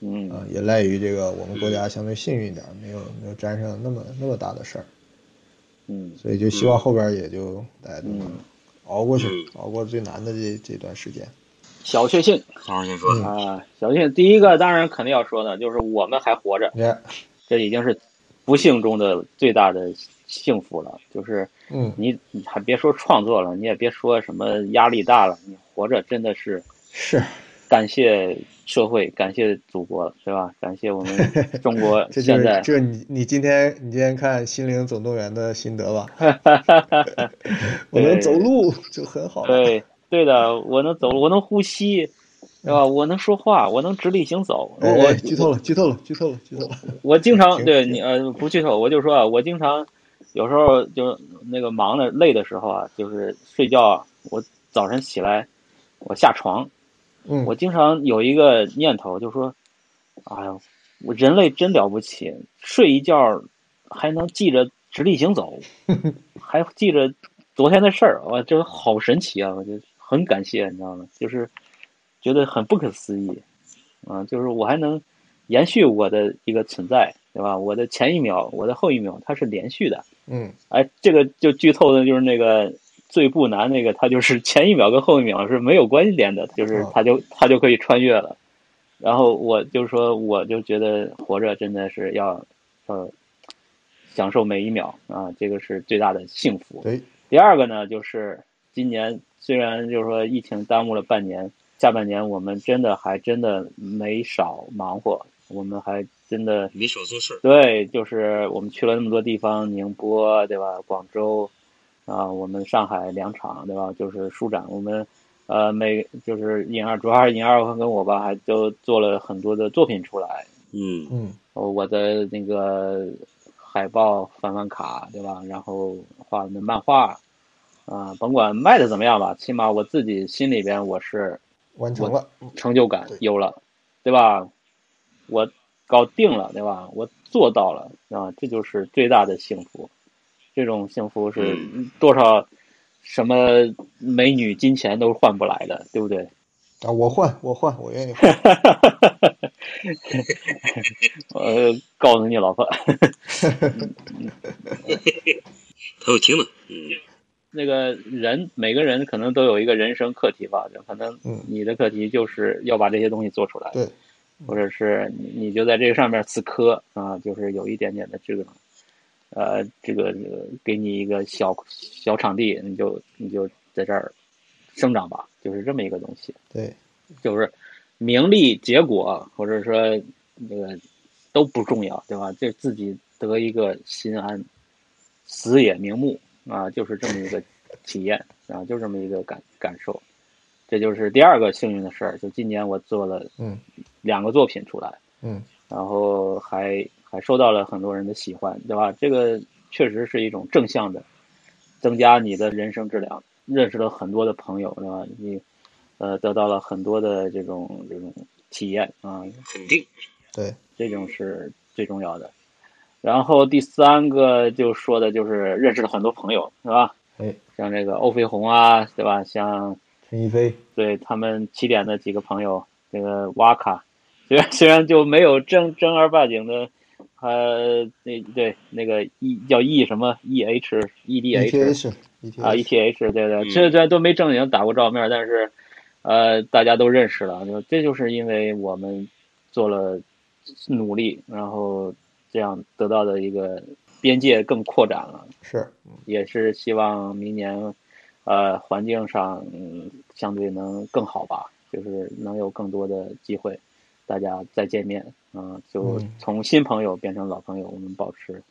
嗯啊，也赖于这个我们国家相对幸运一点，没有没有沾上那么那么大的事儿，嗯。所以就希望后边也就大家都能嗯。熬过去，嗯。熬过最难的这这段时间。小确幸啊，小确幸。第一个当然肯定要说的，就是我们还活着，这已经是不幸中的最大的幸福了。就是嗯，你你还别说创作了，你也别说什么压力大了，你活着真的是是，感谢社会，感谢祖国，是吧？感谢我们中国 这就是现在这是你你今天你今天看《心灵总动员》的心得吧？我能走路就很好。对对的，我能走，我能呼吸，是吧？我能说话，我能直立行走。哎，我哎剧透了，剧透了，剧透了，剧透了。我经常对你呃不剧透，我就说啊，我经常有时候就那个忙的累的时候啊，就是睡觉啊，我早晨起来我下床，嗯，我经常有一个念头，就说，哎呀，我人类真了不起，睡一觉还能记着直立行走，还记着昨天的事儿，哇，这好神奇啊！我就很感谢，你知道吗？就是觉得很不可思议，啊，就是我还能延续我的一个存在，对吧？我的前一秒，我的后一秒，它是连续的。嗯，哎，这个就剧透的就是那个最不难那个，它就是 前一秒跟后一秒是没有关联的，就是哦它就它就可以穿越了。然后我就说，我就觉得活着真的是要呃享受每一秒啊，这个是最大的幸福。第二个呢，就是今年虽然就是说疫情耽误了半年，下半年我们真的还真的没少忙活，我们还真的没少做事儿，对，就是我们去了那么多地方，宁波对吧？广州啊，我们上海两场对吧？就是书展，我们呃每就是尹二主要是尹二跟我吧，还都做了很多的作品出来。嗯嗯，呃我的那个海报、翻翻卡，对吧？然后画的漫画，啊、甭管卖的怎么样吧，起码我自己心里边我是完成了，嗯成就感有了，对吧？我搞定了，对吧？我做到了，啊，这就是最大的幸福。这种幸福是多少什么美女、金钱都换不来的，对不对？啊，我换我换，我愿意换。呃，告诉你老婆，他有听的，嗯，那个人每个人可能都有一个人生课题吧，就可能嗯你的课题就是要把这些东西做出来，对，或者是你你就在这个上面死磕啊，就是有一点点的这个，呃，这个这个给你一个小小场地，你就你就在这儿生长吧，就是这么一个东西，对，就是名利结果或者说那个都不重要，对吧？就自己得一个心安，死也瞑目啊，就是这么一个 体验啊，就这么一个感感受。这就是第二个幸运的事儿，就今年我做了嗯两个作品出来，嗯然后还还受到了很多人的喜欢，对吧？这个确实是一种正向的，增加你的人生质量，认识了很多的朋友，对吧？你呃得到了很多的这种这种体验啊，肯定，对，这种是最重要的。然后第三个就说的就是认识了很多朋友，是吧？哎，像这个欧飞鸿啊，对吧？像陈一飞，对他们起点的几个朋友，这个瓦卡，虽然 虽然就没有正正儿八经的，呃，那对那个 E 叫 E 什么？E H E D H 啊 E ETH T H 对对，嗯。这这都没正经打过照面，但是呃大家都认识了，就这就是因为我们做了努力，然后这样得到的一个边界更扩展了。是，也是希望明年，呃，环境上、嗯、相对能更好吧，就是能有更多的机会，大家再见面，啊、就嗯从新朋友变成老朋友，我们保持，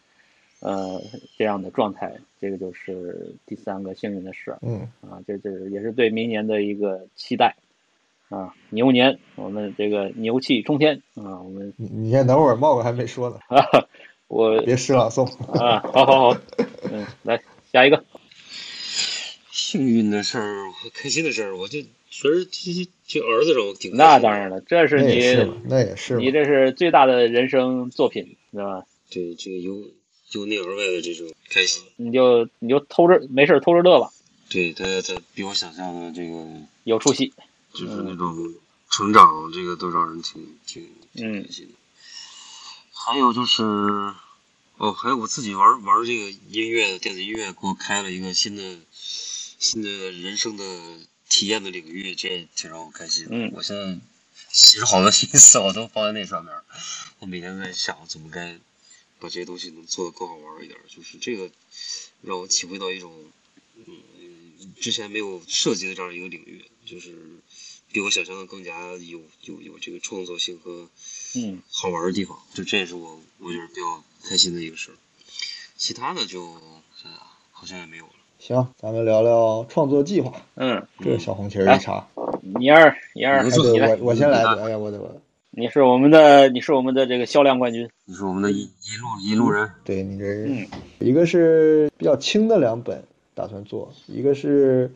呃，这样的状态，这个就是第三个幸运的事儿嗯啊，这这也是对明年的一个期待，啊，牛年我们这个牛气冲天啊，我们你你先等会儿，茂哥还没说呢，啊，我别诗朗诵。啊，好好好，嗯，来下一个。幸运的事儿，开心的事儿，我就觉得这这这儿子让我挺开心的那当然了，这是那也是你，那也是你这是最大的人生作品，对吧？对这个由由内而外的这种开心，你就你就偷着没事儿偷着乐吧，对他他比我想象的这个有出息。就是那种成长，这个都让人挺挺挺嗯开心的。还有就是，哦，还有我自己玩玩这个音乐，电子音乐，给我开了一个新的新的人生的体验的领域，这挺让我开心。嗯我现在其实好多心思 我都放在那上面儿，我每天在想怎么该把这些东西能做得更好玩一点儿，就是这个让我体会到一种嗯之前没有涉及的这样一个领域，就是比我想象的更加有有有这个创造性和嗯好玩的地方，就这也是我我觉得比较开心的一个事儿。其他的就哎呀好像也没有了。行，咱们聊聊创作计划。嗯，这个小红旗儿一插，你二你二，你我，我先来的。哎呀，我的我，你是我们的你是我们的这个销量冠军。你是我们的一一路一路人，对你这嗯一个是比较轻的两本打算做，一个是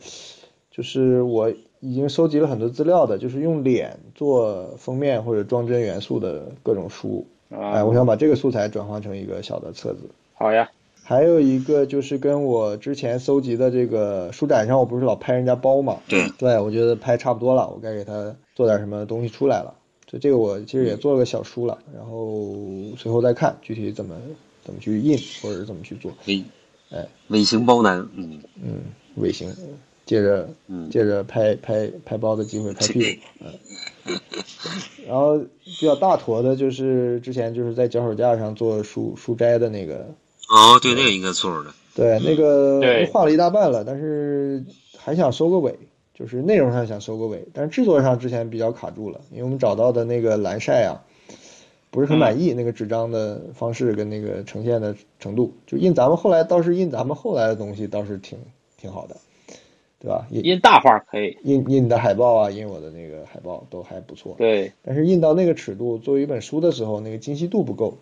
就是我已经收集了很多资料的，就是用脸做封面或者装帧元素的各种书。哎，啊，我想把这个素材转化成一个小的册子。好呀，还有一个就是跟我之前搜集的这个书展上，我不是老拍人家包嘛？对，对，我觉得拍差不多了，我该给他做点什么东西出来了。所以这个我其实也做了个小书了，然后随后再看具体怎么怎么去印或者是怎么去做。尾哎尾行包男，嗯嗯，尾行，借着嗯，借着拍拍拍包的机会拍屁股，嗯。然后比较大坨的就是之前就是在脚手架上做书书斋的那个，哦，对，那个应该做着的，对，那个画了一大半了，但是还想收个尾，就是内容上想收个尾，但是制作上之前比较卡住了，因为我们找到的那个蓝晒啊，不是很满意，那个纸张的方式跟那个呈现的程度，就印咱们后来倒是印咱们后来的东西倒是挺挺好的，对吧？印印大画可以。印印的海报啊，印我的那个海报都还不错，对，但是印到那个尺度，作为一本书的时候，那个精细度不够，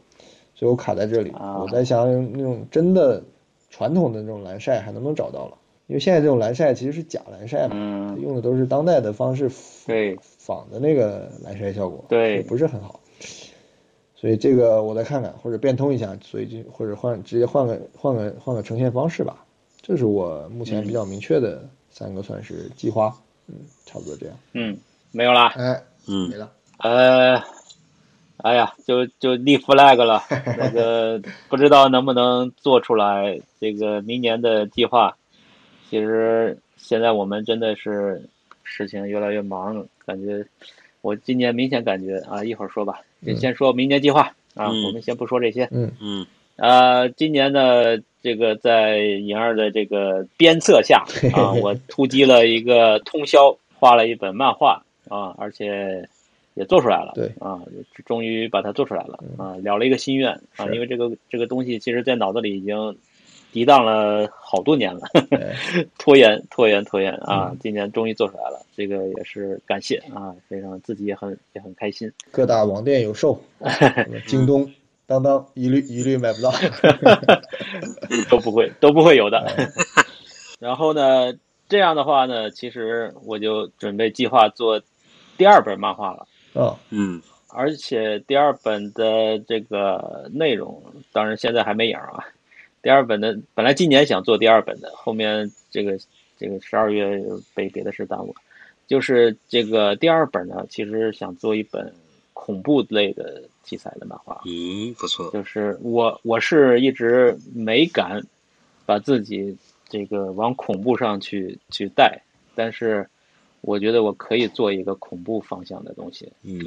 所以我卡在这里。啊我在想那种真的传统的那种蓝晒还能不能找到了？因为现在这种蓝晒其实是假蓝晒嘛，嗯，用的都是当代的方式对仿的那个蓝晒效果，对也不是很好。所以这个我再看看，或者变通一下，所以就或者换直接换个换个换个呈现方式吧。这是我目前比较明确的三个算是计划，嗯，差不多这样。嗯，没有啦。哎，嗯没了。呃，哎呀，就就立 flag 了，那个不知道能不能做出来这个明年的计划。其实现在我们真的是事情越来越忙，感觉我今年明显感觉啊，一会儿说吧，就先说明年计划啊，嗯我们先不说这些。嗯嗯呃，今年呢，这个在颖儿的这个鞭策下 啊，我突击了一个通宵，画了一本漫画啊，而且也做出来了。对啊，终于把它做出来了啊，了了一个心愿啊，因为这个这个东西其实在脑子里已经涤荡了好多年了，哎 拖延拖延拖延啊嗯，今年终于做出来了，这个也是感谢啊，非常自己也很也很开心。各大网店有售，京东、当当一律一律买不到。都不会都不会有的。然后呢，这样的话呢，其实我就准备计划做第二本漫画了，啊，嗯而且第二本的这个内容，当然现在还没影儿啊。第二本的本来今年想做第二本的，后面这个这个十二月被别的事耽误了。就是这个第二本呢，其实想做一本恐怖类的题材的漫画。嗯，不错。就是我我是一直没敢把自己这个往恐怖上去去带，但是我觉得我可以做一个恐怖方向的东西嗯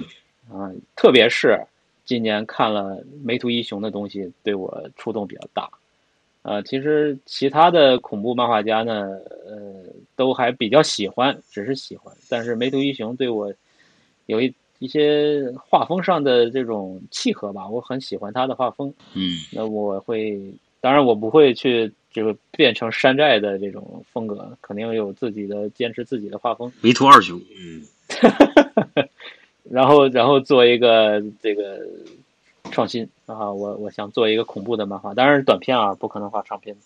啊，特别是今年看了梅图一雄的东西，对我触动比较大。呃，其实其他的恐怖漫画家呢，呃，都还比较喜欢，只是喜欢。但是梅图一雄对我有一一些画风上的这种契合吧，我很喜欢他的画风。嗯那我会，当然我不会去这个变成山寨的这种风格，肯定有自己的坚持自己的画风。迷途二雄。嗯 然后，然后做一个这个创新啊，我我想做一个恐怖的漫画，当然是短片啊，不可能画长篇。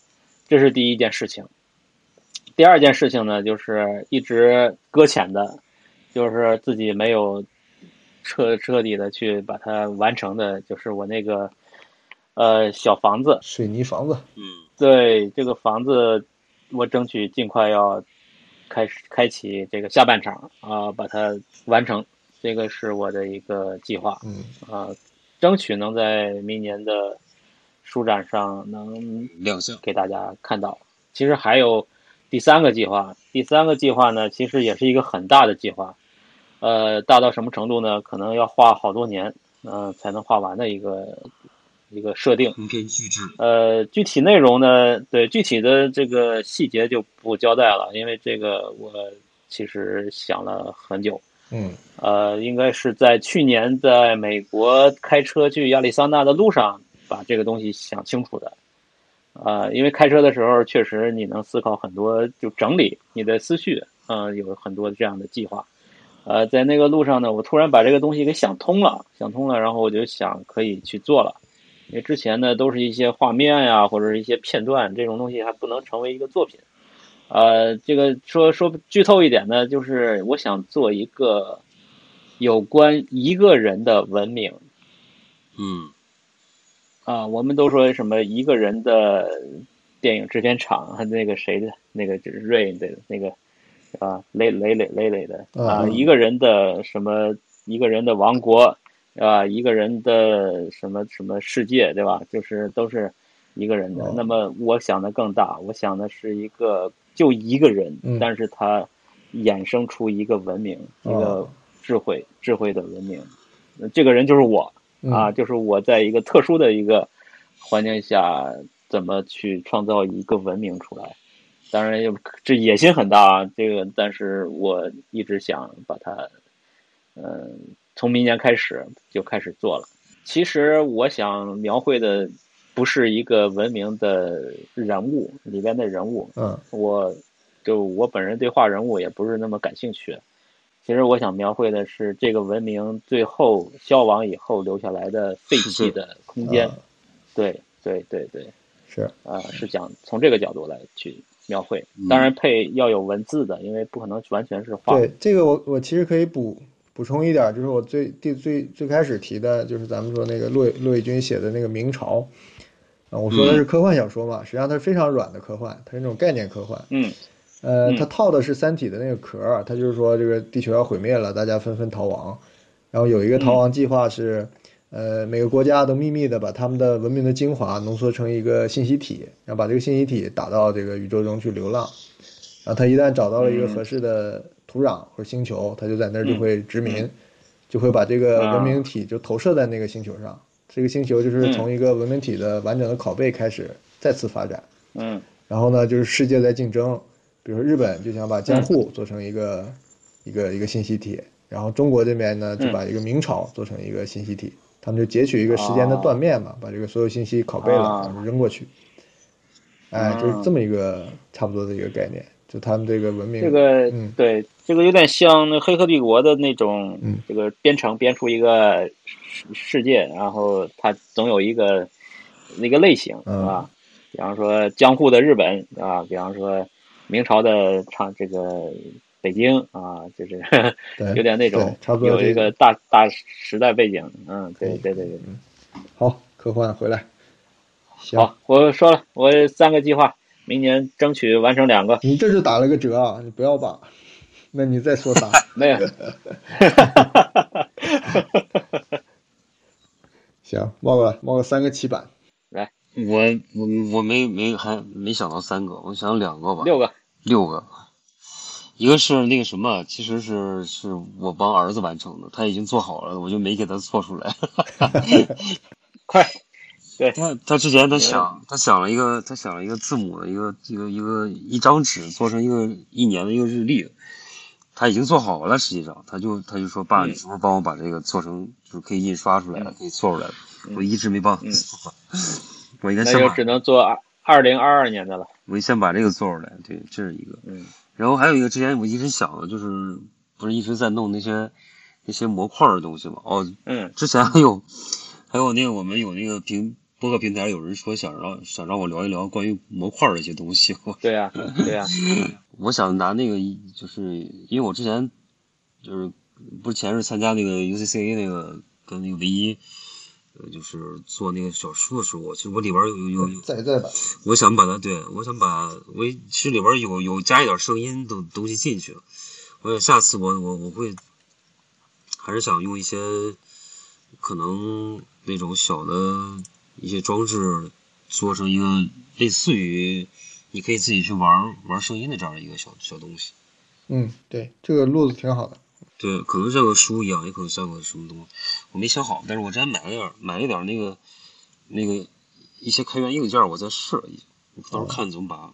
这是第一件事情。第二件事情呢，就是一直搁浅的，就是自己没有彻彻底的去把它完成的，就是我那个呃小房子。水泥房子，嗯对这个房子，我争取尽快要开始开启这个下半场啊、把它完成。这个是我的一个计划嗯啊、争取能在明年的书展上能亮相。给大家看到。其实还有第三个计划，第三个计划呢，其实也是一个很大的计划，呃，大到什么程度呢？可能要画好多年，嗯、才能画完的一个一个设定。通篇巨制。呃，具体内容呢，对具体的这个细节就不交代了，因为这个我其实想了很久。嗯呃，应该是在去年在美国开车去亚利桑那的路上，把这个东西想清楚的。呃，因为开车的时候，确实你能思考很多，就整理你的思绪，呃，有很多这样的计划。呃，在那个路上呢，我突然把这个东西给想通了，想通了，然后我就想可以去做了。因为之前呢都是一些画面呀，或者是一些片段，这种东西还不能成为一个作品。呃，这个说说剧透一点呢，就是我想做一个有关一个人的文明嗯啊。我们都说什么一个人的电影制片厂，那个谁的那个就是 Rain 的那个啊，雷雷雷雷雷的啊，嗯一个人的什么一个人的王国啊，一个人的什么什么世界，对吧？就是都是一个人的哦。那么我想的更大，我想的是一个就一个人，嗯但是他衍生出一个文明，一个哦智慧智慧的文明。这个人就是我嗯啊，就是我在一个特殊的一个环境下，怎么去创造一个文明出来。当然，这野心很大啊，这个，但是我一直想把它，嗯、从明年开始就开始做了。其实我想描绘的不是一个文明的人物里边的人物，嗯我就我本人对画人物也不是那么感兴趣。其实我想描绘的是这个文明最后消亡以后留下来的废弃的空间。啊对对对对，是啊、是讲从这个角度来去描绘，嗯当然配要有文字的，因为不可能完全是画。对这个我我其实可以补补充一点，就是我最第最最开始提的，就是咱们说那个骆骆以军写的那个明朝啊，我说的是科幻小说嘛，实际上它是非常软的科幻，它是那种概念科幻。嗯。呃，嗯。它套的是《三体》的那个壳儿，它就是说这个地球要毁灭了，大家纷纷逃亡，然后有一个逃亡计划是，呃，每个国家都秘密的把他们的文明的精华浓缩成一个信息体，然后把这个信息体打到这个宇宙中去流浪，然后他一旦找到了一个合适的土壤或者星球，它就在那儿就会殖民，就会把这个文明体就投射在那个星球上，这个星球就是从一个文明体的完整的拷贝开始再次发展。嗯。然后呢，就是世界在竞争，比如说日本就想把江户做成一个、一个一个信息体，然后中国这边呢就把一个明朝做成一个信息体，他们就截取一个时间的断面嘛，把这个所有信息拷贝了，啊。然后扔过去，哎，就是这么一个差不多的一个概念，就他们这个文明，这个、嗯。对，这个有点像那《黑客帝国》的那种，嗯。这个编程编出一个世世界，然后它总有一个那个类型，嗯。是吧？比方说江户的日本啊，比方说明朝的唱这个北京啊，就是对 有点那种差不多有一个个大大时代背景，嗯，对对对对。好，科幻回来，行，好，我说了，我三个计划，明年争取完成两个。你这就打了个折啊，你不要把，那你再说啥，没有，行，冒个冒个三个七版，我我我没没还没想到三个，我想两个吧，六个。六个。一个是那个什么，其实是是我帮儿子完成的，他已经做好了，我就没给他做出来。快，他他之前他想他想了一个他想了一个字母的一个一个一个一张纸做成一个一年的一个日历，他已经做好了，实际上他就他就说爸，嗯你是不是帮我把这个做成就是可以印刷出来了，可以做出来了？我一直没帮我应该先只能做二二零二二年的了。我先把这个做出来，对，这是一个。嗯然后还有一个之前我一直想的，就是不是一直在弄那些那些模块的东西嘛？哦，嗯之前还有还有那个我们有那个平播客平台有人说想让想让我聊一聊关于模块的一些东西，我 对呀、对呀、我想拿那个就是因为我之前就是不是前是参加那个 UCCA 那个跟那个唯一。呃，就是做那个小说的时候，其实我里边有有有有再再版，我想把它，对我想把我其实里边有有加一点声音的东西进去了。我想下次我我我会还是想用一些可能那种小的一些装置做成一个类似于你可以自己去玩玩声音的这样的一个小小东西。嗯，对，这个路子挺好的。对，可能像个书一样，也可能像个什么东西，我没想好。但是我之前买了点儿买了点儿那个那个一些开源硬件，我在试了一下，到时候看怎么把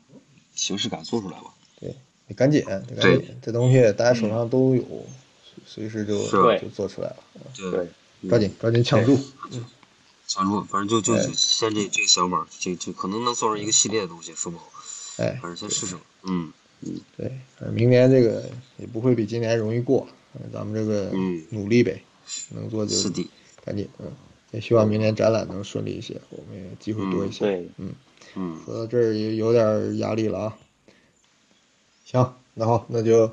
形式感做出来吧。对你赶紧，得赶对紧，这东西大家手上都有，随时就是就做出来了，对对，抓紧抓紧抢住。强住，反正就就先这这个想法，这这可能能做成一个系列的东西，说不好，哎，反正先试试。嗯嗯对，反正明年这个也不会比今年容易过，呃咱们这个嗯努力呗，能做就赶紧，嗯，也希望明年展览能顺利一些，我们也机会多一些。对，嗯，说到这儿也有点压力了啊。行，然后那就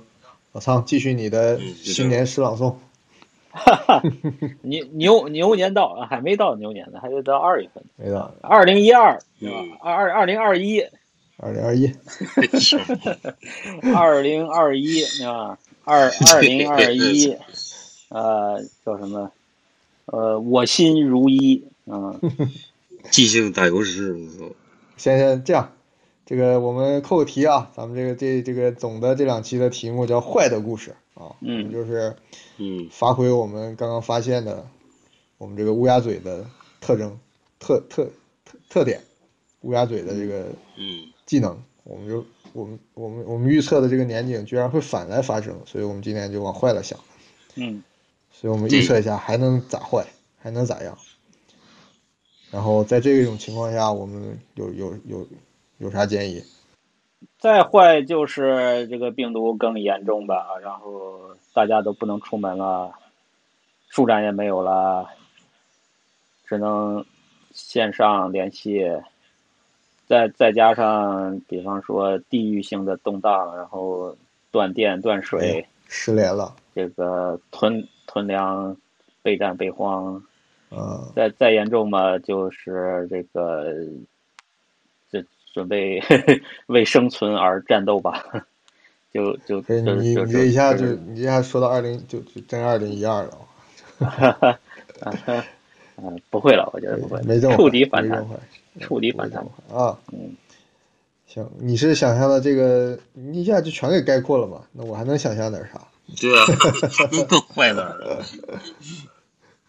老苍继续你的新年诗朗诵。牛牛牛年到啊，还没到牛年呢，还得到二月份。没到。二零一二，对吧？嗯？二二二零二一，二零二一，二零二一啊，二二零二一，呃，叫什么？呃，我心如一，嗯，即兴打油诗，先先这样，这个我们扣个题啊，咱们这个这这个总的这两期的题目叫坏的故事啊，嗯就是嗯发挥我们刚刚发现的我们这个乌鸦嘴的特征、特特特特点，乌鸦嘴的这个嗯技能，我们就我们我们我们预测的这个年景居然会反来发生，所以我们今天就往坏了想，嗯，所以我们预测一下还能咋坏，还能咋样。然后在这种情况下，我们有有有有啥建议？再坏就是这个病毒更严重吧，然后大家都不能出门了，书展也没有了，只能线上联系，再再加上比方说地域性的动荡，然后断电断水，失联了，这个囤囤粮、备战备荒，嗯，再再严重嘛，就是这个这准备 为生存而战斗吧，就就你你这一下就就你这一下说到二零就就真二零一二了，嗯，不会了，我觉得不会，没这么触底反弹触底反弹啊。嗯，行，你是想象的这个，你一下就全给概括了嘛？那我还能想象点啥？对啊，还能更坏哪儿了？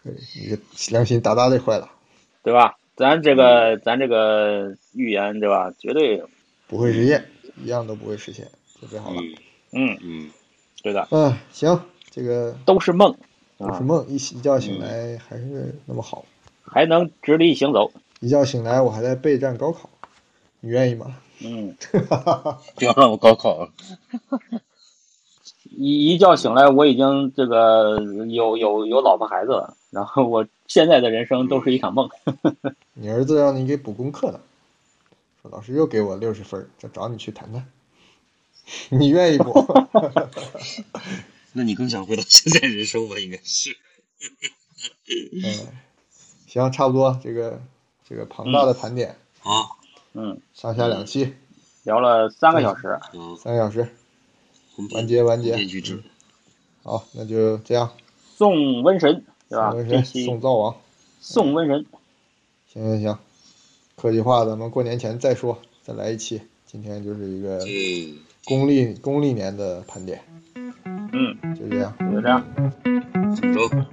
你这良心大大的坏了，对吧？咱这个咱这个预言对吧？绝对，不会实现，一样都不会实现，就这好了。嗯嗯，嗯，对的，嗯，行，这个都是梦啊都是，梦，一一觉醒来还是那么好。还能直立行走，一觉醒来，我还在备战高考，你愿意吗？嗯，不要让我高考了。一一觉醒来，我已经这个有有有老婆孩子了，然后我现在的人生都是一场梦，你儿子让你给补功课呢，说老师又给我六十分儿，再找你去谈谈，你愿意不？那你更想回到现在人生吧？应该是。嗯，行，差不多，这个这个庞大的盘点，好，嗯，上下两期，聊了三个小时，嗯，三个小时，完结完结。好，那就这样，送瘟神对吧？送瘟神，送灶王，送瘟神，行行行，科技化咱们过年前再说，再来一期，今天就是一个嗯，公历公历年的盘点，嗯，就这样，就这样，怎么着？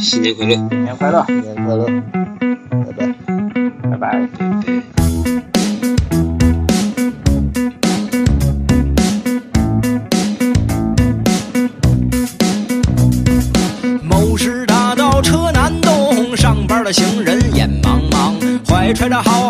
新年快乐！新年快乐，新年快乐，拜拜。拜拜。对。could have hauled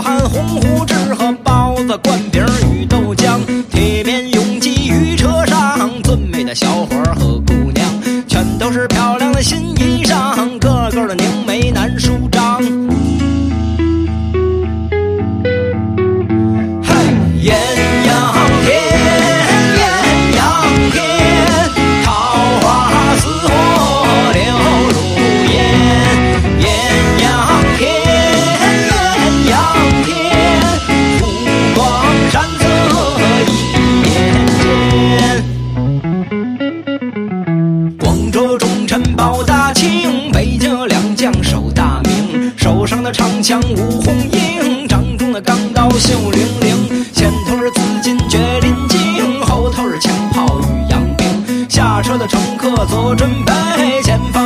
前方